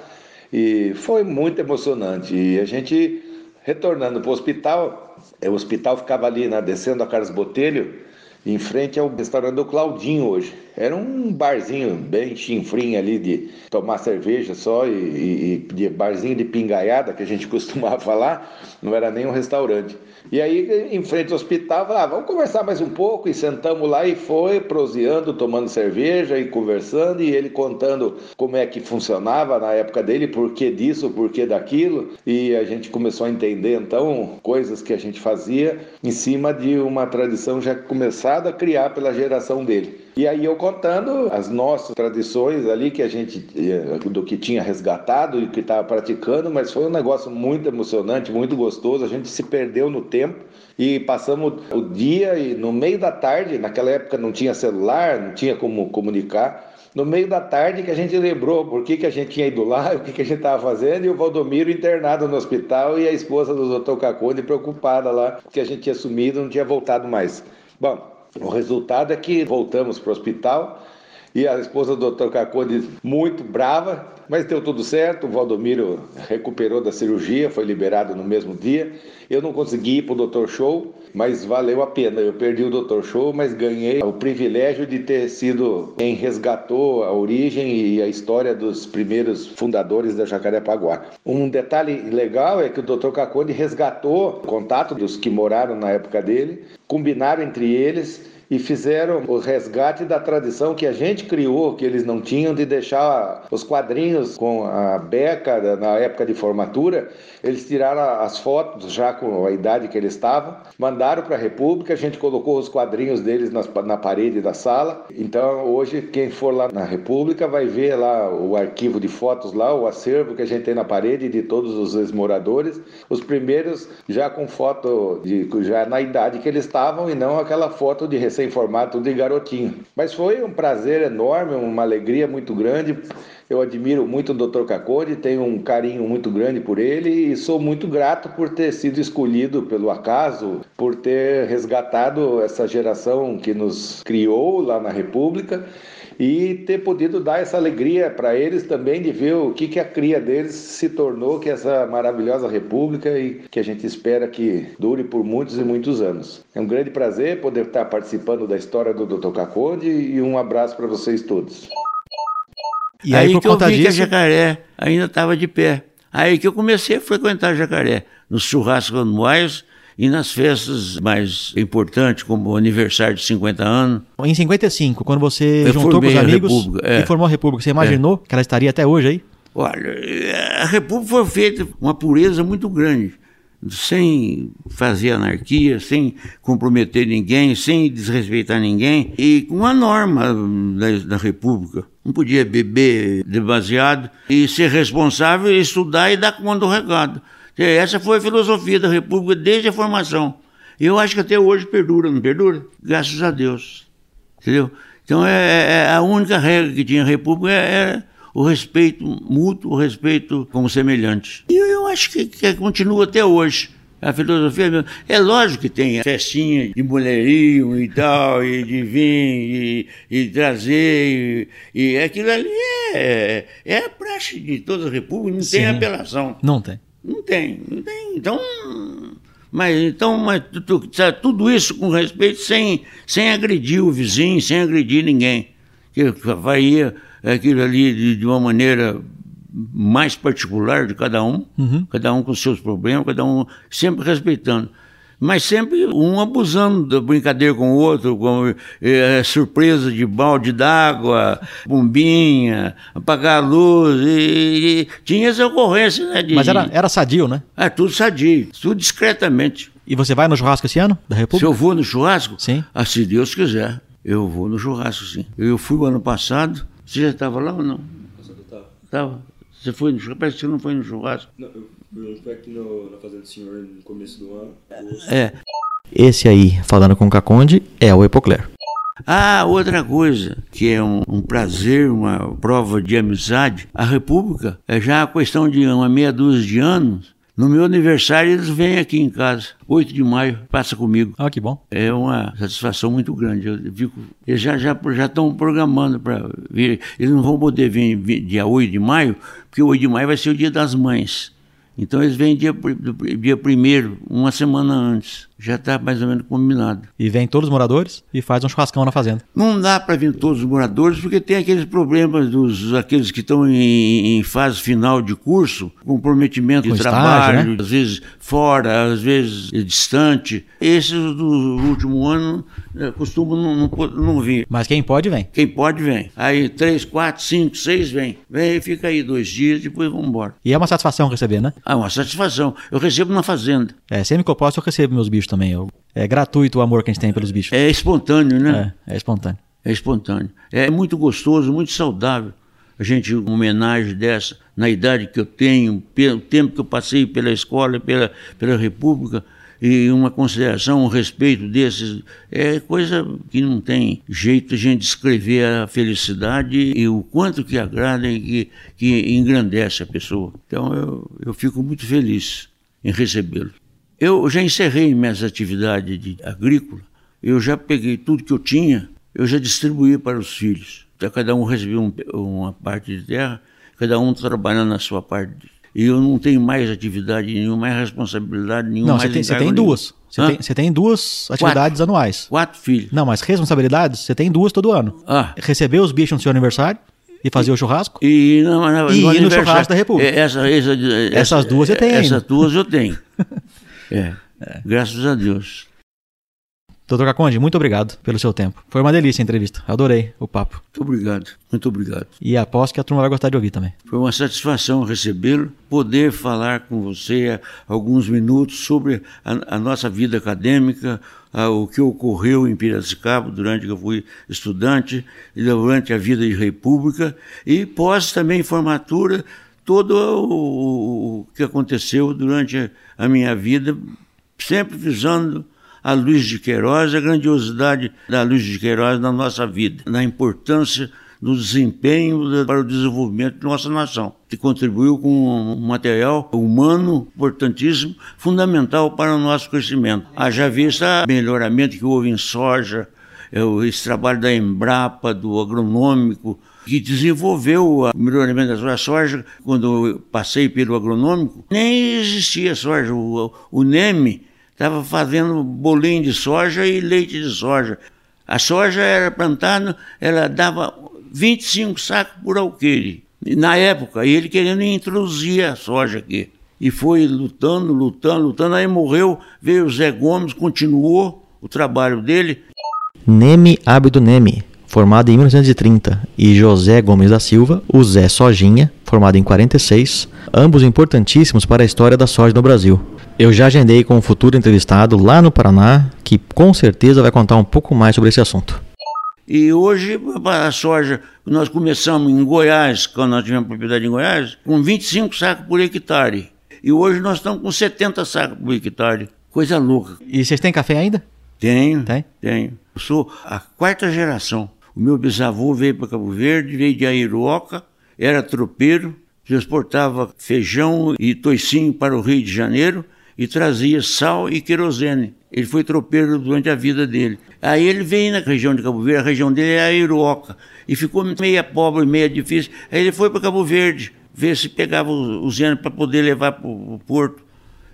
E foi muito emocionante. E a gente retornando para o hospital, o hospital ficava ali, né, descendo a Carlos Botelho, em frente ao restaurante do Claudinho hoje. Era um barzinho bem chinfrim ali de tomar cerveja só e, e, e de barzinho de pingaiada que a gente *laughs* costumava falar, não era nem um restaurante. E aí, em frente ao hospital, falava, ah, vamos conversar mais um pouco, e sentamos lá e foi proseando, tomando cerveja e conversando, e ele contando como é que funcionava na época dele, por que disso, por que daquilo, e a gente começou a entender, então, coisas que a gente fazia em cima de uma tradição já começada a criar pela geração dele. E aí eu contando as nossas tradições ali que a gente eh, do que tinha resgatado e que estava praticando, mas foi um negócio muito emocionante, muito gostoso. A gente se perdeu no tempo e passamos o dia e no meio da tarde, naquela época não tinha celular, não tinha como comunicar. No meio da tarde que a gente lembrou por que, que a gente tinha ido lá, *laughs* o que, que a gente estava fazendo, e o Valdomiro internado no hospital e a esposa do Dr. Cacone preocupada lá, que a gente tinha sumido, não tinha voltado mais. Bom, o resultado é que voltamos para o hospital e a esposa do Dr. Cacone muito brava, mas deu tudo certo. O Valdomiro recuperou da cirurgia, foi liberado no mesmo dia. Eu não consegui ir para o Dr. Show, mas valeu a pena. Eu perdi o Dr. Show, mas ganhei o privilégio de ter sido quem resgatou a origem e a história dos primeiros fundadores da Jacarepaguá. Um detalhe legal é que o Dr. Cacone resgatou o contato dos que moraram na época dele, combinaram entre eles e fizeram o resgate da tradição que a gente criou, que eles não tinham, de deixar os quadrinhos com a beca na época de formatura. Eles tiraram as fotos já com a idade que eles estavam, mandaram para a República, a gente colocou os quadrinhos deles na, na parede da sala. Então hoje quem for lá na República vai ver lá o arquivo de fotos lá, o acervo que a gente tem na parede de todos os ex-moradores. Os primeiros já com foto de já na idade que eles estavam e não aquela foto de recém recém-formado, tudo de garotinho. Mas foi um prazer enorme, uma alegria muito grande. Eu admiro muito o Dr. Cacode, tenho um carinho muito grande por ele e sou muito grato por ter sido escolhido pelo acaso, por ter resgatado essa geração que nos criou lá na República e ter podido dar essa alegria para eles também de ver o que, que a cria deles se tornou, que é essa maravilhosa república e que a gente espera que dure por muitos e muitos anos. É um grande prazer poder estar participando da história do Dr. Caconde e um abraço para vocês todos. E aí, aí que eu vi disso... que a Jacaré ainda estava de pé. Aí que eu comecei a frequentar Jacaré, nos churrascos anuais e nas festas mais importantes, como o aniversário de 50 anos. Em 55, quando você eu juntou com os amigos é. e formou a República, você imaginou é. que ela estaria até hoje aí? Olha, a República foi feita com uma pureza muito grande, sem fazer anarquia, sem comprometer ninguém, sem desrespeitar ninguém, e com a norma da, da República. Não podia beber demasiado e ser responsável, estudar e dar conta do recado. Essa foi a filosofia da República desde a formação. Eu acho que até hoje perdura, não perdura? Graças a Deus. Entendeu? Então é, é, é a única regra que tinha a República é, é o respeito mútuo, o respeito como semelhante. E eu acho que, que continua até hoje. A filosofia mesmo. É lógico que tem festinha de mulherio e tal, e de vir, e, e trazer, e, e, aquilo ali é, é a praxe de toda a república, não Sim. tem apelação. Não tem. Não tem, não tem. Então, mas então, mas tudo isso com respeito, sem, sem agredir o vizinho, sem agredir ninguém. Que faria aquilo ali de, de uma maneira mais particular de cada um, uhum. cada um com seus problemas, cada um sempre respeitando mas sempre um abusando da brincadeira com o outro, com é, surpresa de balde d'água, bombinha, apagar a luz, e, e tinha essa ocorrência, né? De, mas era, era sadio, né? É, tudo sadio, tudo discretamente. E você vai no churrasco esse ano, da República? Se eu vou no churrasco? Sim. Ah, se Deus quiser, eu vou no churrasco, sim. Eu fui o ano passado, você já estava lá ou não? Estava. Estava. Você foi no churrasco? Parece que você não foi no churrasco. Não, eu foi aqui no, na Fazenda do Senhor no começo do ano. É. Esse aí, falando com o Caconde, é o Epocler. Ah, outra coisa, que é um, um, prazer, uma prova de amizade, a República é já a questão de uma meia dúzia de anos. No meu aniversário eles vêm aqui em casa, 8 de maio, passa comigo. Ah, que bom. É uma satisfação muito grande. Eu fico, eles já já já estão programando para vir. Eles não vão poder vir, vir dia 8 de maio, porque 8 de maio vai ser o dia das mães. Então eles vêm dia, dia primeiro, uma semana antes. Já está mais ou menos combinado. E vem todos os moradores e faz um churrascão na fazenda. Não dá para vir todos os moradores, porque tem aqueles problemas dos aqueles que estão em, em fase final de curso, comprometimento Com de estágio, trabalho, né? às vezes fora, às vezes distante. Esses do último ano eh, costumam não, não, não, vir. Mas quem pode, vem. Quem pode, vem. Aí três, quatro, cinco, seis, vem. Vem, fica aí dois dias, depois vamos embora. E é uma satisfação receber, né? Ah, uma satisfação. Eu recebo na fazenda. É, sempre que eu posso, eu recebo meus bichos também. Eu, é gratuito o amor que a gente tem pelos bichos. É espontâneo, né? É, é espontâneo. É espontâneo. É muito gostoso, muito saudável. A gente, uma homenagem dessa, na idade que eu tenho, pelo tempo que eu passei pela escola, pela, pela República, e uma consideração, um respeito desses, é coisa que não tem jeito a gente descrever a felicidade e o quanto que agrada e que, que engrandece a pessoa. Então eu, eu fico muito feliz em recebê-lo. Eu já encerrei minhas atividades de agrícola, eu já peguei tudo que eu tinha, eu já distribuí para os filhos. Então, cada um recebeu um, uma parte de terra, cada um trabalhando na sua parte. E eu não tenho mais atividade nenhuma, mais responsabilidade nenhuma. Não, você tem, você tem duas. Você tem, você tem, duas atividades Quatro. anuais. Quatro filhos. Não, mas responsabilidades, você tem duas todo ano. Ah. Receber os bichos no seu aniversário e fazer e, o churrasco. E, não, não, e ir no churrasco da República. É, essa, essa, essa, Essas duas você tem Essas duas eu tenho. *laughs* É. é. Graças a Deus. Doutor Caconde, muito obrigado pelo seu tempo. Foi uma delícia a entrevista. Adorei o papo. Muito obrigado, muito obrigado. E aposto que a turma vai gostar de ouvir também. Foi uma satisfação recebê-lo, poder falar com você alguns minutos sobre a, a nossa vida acadêmica, a, o que ocorreu em Piracicaba durante que eu fui estudante, e durante a vida de República, e pós também formatura, todo o, o que aconteceu durante a minha vida, sempre visando a Luiz de Queiroz, a grandiosidade da Luiz de Queiroz na nossa vida, na importância do desempenho para o desenvolvimento de nossa nação, que contribuiu com um material humano importantíssimo, fundamental para o nosso crescimento. Haja vista o melhoramento que houve em soja, é esse trabalho da Embrapa, do agronômico, que desenvolveu o melhoramento da soja. Quando eu passei pelo agronômico, nem existia soja. O, o NEME estava fazendo bolinho de soja e leite de soja. A soja era plantada, ela dava 25 sacos por alqueire. Na época, ele querendo introduzir a soja aqui. E foi lutando, lutando, lutando. Aí morreu, veio o Zé Gomes, continuou o trabalho dele. Neme Abdo Neme, formado em 1930, e José Gomes da Silva, o Zé Sojinha, formado em 46, ambos importantíssimos para a história da soja no Brasil. Eu já agendei com um futuro entrevistado lá no Paraná, que com certeza vai contar um pouco mais sobre esse assunto. E hoje a soja, nós começamos em Goiás, quando nós tivemos propriedade em Goiás, com 25 sacos por hectare. E hoje nós estamos com 70 sacos por hectare. Coisa louca. E vocês têm café ainda? Tenho. Tem? Tenho. Eu sou a quarta geração. O meu bisavô veio para Cabo Verde, veio de Airoca, era tropeiro, transportava feijão e toicinho para o Rio de Janeiro e trazia sal e querosene. Ele foi tropeiro durante a vida dele. Aí ele veio na região de Cabo Verde, a região dele é Airoca, e ficou meia pobre, meia difícil. Aí ele foi para Cabo Verde, ver se pegava o usina para poder levar para o porto.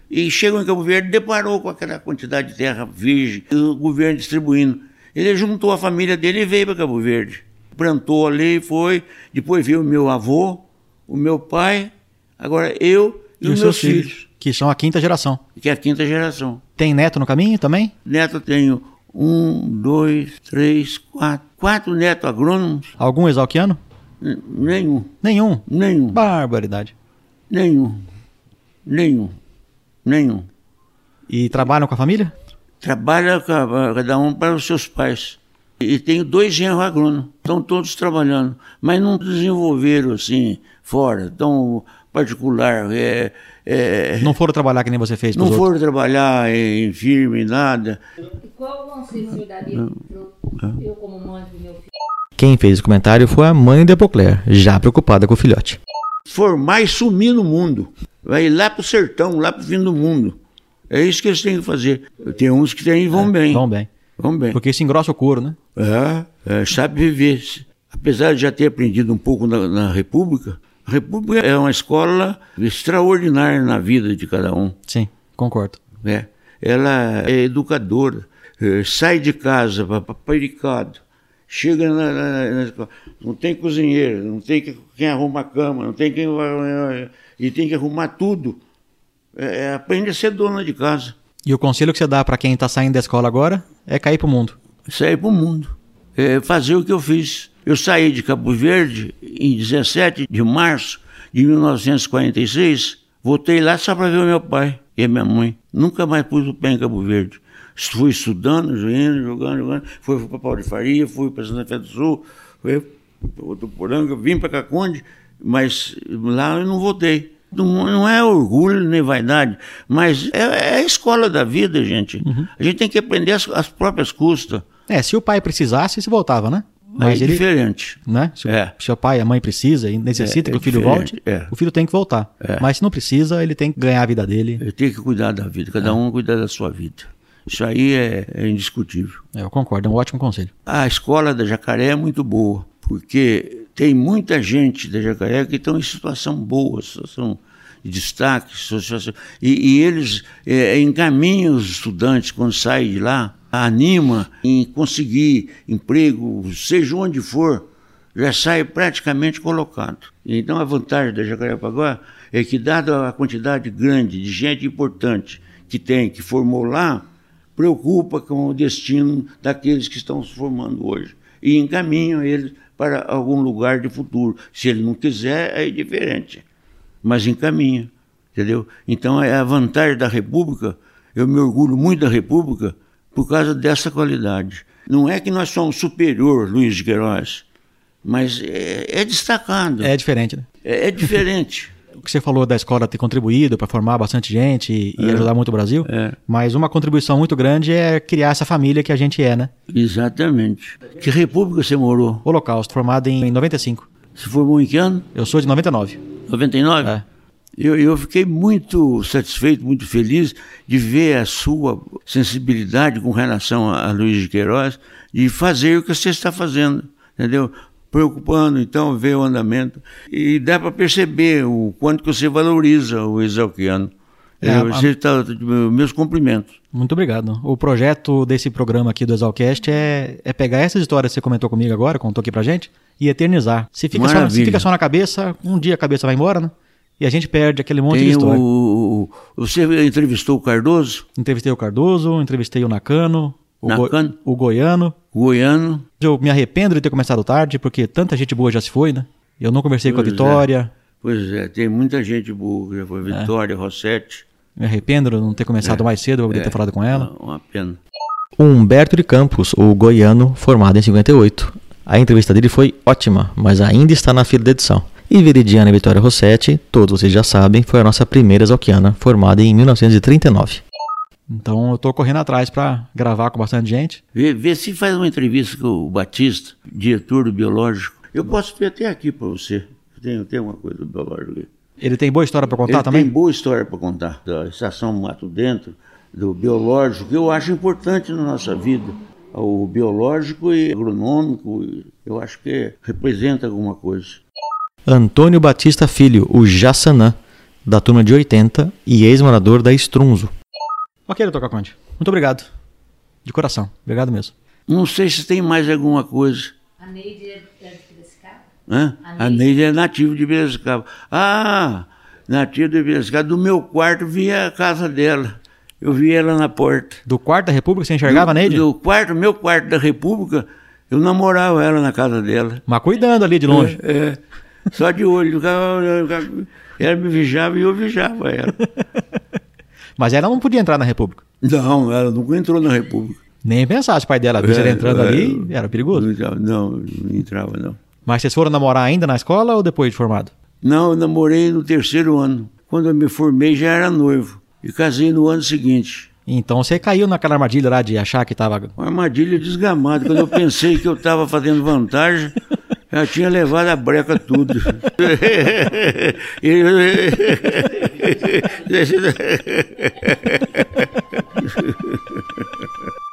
E chegou em Cabo Verde, deparou com aquela quantidade de terra virgem, o governo distribuindo. Ele juntou a família dele e veio para Cabo Verde. Plantou ali e foi. Depois veio o meu avô, o meu pai, agora eu e, E os meus filhos? filhos. Que são a quinta geração. Que é a quinta geração. Tem neto no caminho também? Neto tenho um, dois, três, quatro. Quatro netos agrônomos. Algum exalquiano? N- Nenhum. Nenhum. Nenhum. Barbaridade. Nenhum. Nenhum. Nenhum. E trabalham com a família? Trabalha ca- cada um para os seus pais. E tenho dois genros agrônomos. Estão todos trabalhando. Mas não desenvolveram assim, fora. Tão particular. É, é, Não foram trabalhar que nem você fez não pros foram outros? trabalhar em firme, nada. Qual conselho o daria pro- eu como mãe do meu filho? Quem fez esse comentário foi a mãe de Epocler, já preocupada com o filhote. formar e sumir no mundo. Vai lá pro sertão, lá pro fim do mundo. É isso que eles têm que fazer. Tem uns que têm, vão bem. Vão bem. Vão bem. Porque isso engrossa o couro, né? É, é, sabe viver. Apesar de já ter aprendido um pouco na, na República, a República é uma escola extraordinária na vida de cada um. Sim, concordo. É. Ela é educadora. É, sai de casa para pericado. Chega na, na- na escola. Não tem cozinheiro, não tem que- quem arruma a cama, não tem quem. E tem que arrumar tudo. É, é, aprende a ser dona de casa. E o conselho que você dá pra quem tá saindo da escola agora é cair pro mundo. sair para o mundo. É fazer o que eu fiz. Eu saí de Cabo Verde em 17 de março de 1946, voltei lá só para ver o meu pai e a minha mãe. Nunca mais pus o pé em Cabo Verde. Fui estudando, indo, jogando, jogando. Fui para Pau de Faria, fui para Santa Fé do Sul, fui para Votuporanga, vim para Caconde, mas lá eu não voltei. Não, é orgulho nem vaidade, mas é, é a escola da vida, gente. A gente tem que aprender as, as próprias custas. É, se o pai precisasse, se voltava, né? É diferente. Né? Se, o- É. se o pai e a mãe precisa e necessita É, que o filho diferente, volte, é. o filho tem que voltar. É. Mas se não precisa, ele tem que ganhar a vida dele. Eu tenho que cuidar da vida, cada um cuidar da sua vida. Isso aí é, é indiscutível. É, eu concordo, é um ótimo conselho. A escola da Jacaré é muito boa, porque tem muita gente da Jacaré que estão em situação boa, situação de destaque, situação- e, e eles é, encaminham os estudantes quando saem de lá, anima em conseguir emprego, seja onde for, já sai praticamente colocado. Então a vantagem da Jacarepaguá é que, dada a quantidade grande de gente importante que tem, que formou lá, preocupa com o destino daqueles que estão se formando hoje e encaminham eles para algum lugar de futuro. Se ele não quiser, é diferente, mas encaminha, entendeu? Então é a vantagem da República. Eu me orgulho muito da República por causa dessa qualidade. Não é que nós somos superior, Luiz de Queiroz, mas é, é destacado. É diferente, né? É, é diferente. *laughs* O que você falou da escola ter contribuído para formar bastante gente e, É. ajudar muito o Brasil, mas uma contribuição muito grande é criar essa família que a gente é, né? Exatamente. Que república você morou? Holocausto, formado em 95. Você formou em que ano? Eu sou de 99. 99? É. Eu, eu fiquei muito satisfeito, muito feliz de ver a sua sensibilidade com relação a Luiz de Queiroz de fazer o que você está fazendo, entendeu? Preocupando, então, ver o andamento. E dá para perceber o quanto que você valoriza o exalquiano. É, você está, meus cumprimentos. Muito obrigado. O projeto desse programa aqui do Exalcast é, é pegar essas histórias que você comentou comigo agora, contou aqui pra gente, e eternizar. Se fica, só, se fica só na cabeça, um dia a cabeça vai embora, né? E a gente perde aquele monte Tem de história. O, você entrevistou o Cardoso? Entrevistei o Cardoso, entrevistei o Nakano, o, Nakano? Go, o Goiano. O Goiano. Eu me arrependo de ter começado tarde, porque tanta gente boa já se foi, né? Eu não conversei pois com a Vitória. É. Pois é, tem muita gente boa, já foi Vitória, é. Rossetti. Me arrependo de não ter começado é. mais cedo, eu poder é. ter falado com ela. Uma pena. O Humberto de Campos, o goiano, formado em 58. A entrevista dele foi ótima, mas ainda está na fila de edição. E Veridiana Vitória Rossetti, todos vocês já sabem, foi a nossa primeira exalquiana, formada em 1939. Então eu tô correndo atrás para gravar com bastante gente. Vê, vê, se faz uma entrevista com o Batista, diretor do biológico. Eu posso ver até aqui para você. Tem, tem uma coisa do biológico aqui. Ele tem boa história para contar Ele também? Tem boa história para contar da estação Mato Dentro, do biológico, que eu acho importante na nossa vida. O biológico e agronômico, eu acho que representa alguma coisa. Antônio Batista Filho, o Jassanã, da turma de 80 e ex-morador da Estrunzo. Ok, doutor Caconde. Muito obrigado. De coração. Obrigado mesmo. Não sei se tem mais alguma coisa. A Neide é de Piracicaba? Hã? A Neide é nativa de Piracicaba. Ah, nativa de Piracicaba. Do meu quarto via a casa dela. Eu vi ela na porta. Do quarto da República você enxergava, do, Neide? Do quarto, meu quarto da República, eu namorava ela na casa dela. Mas cuidando ali de longe. É, é só de olho. Ela me vigiava e eu vigiava ela. *laughs* Mas ela não podia entrar na República. Não, ela nunca entrou na República. Nem pensasse, o pai dela, é, ela entrando é, ali, era perigoso. Não, não entrava, não. Mas vocês foram namorar ainda na escola ou depois de formado? Não, eu namorei no terceiro ano. Quando eu me formei já era noivo. E casei no ano seguinte. Então você caiu naquela armadilha lá de achar que estava. Uma armadilha desgamada. Quando eu pensei que eu estava fazendo vantagem, já tinha levado a breca tudo. *laughs* *laughs* *laughs*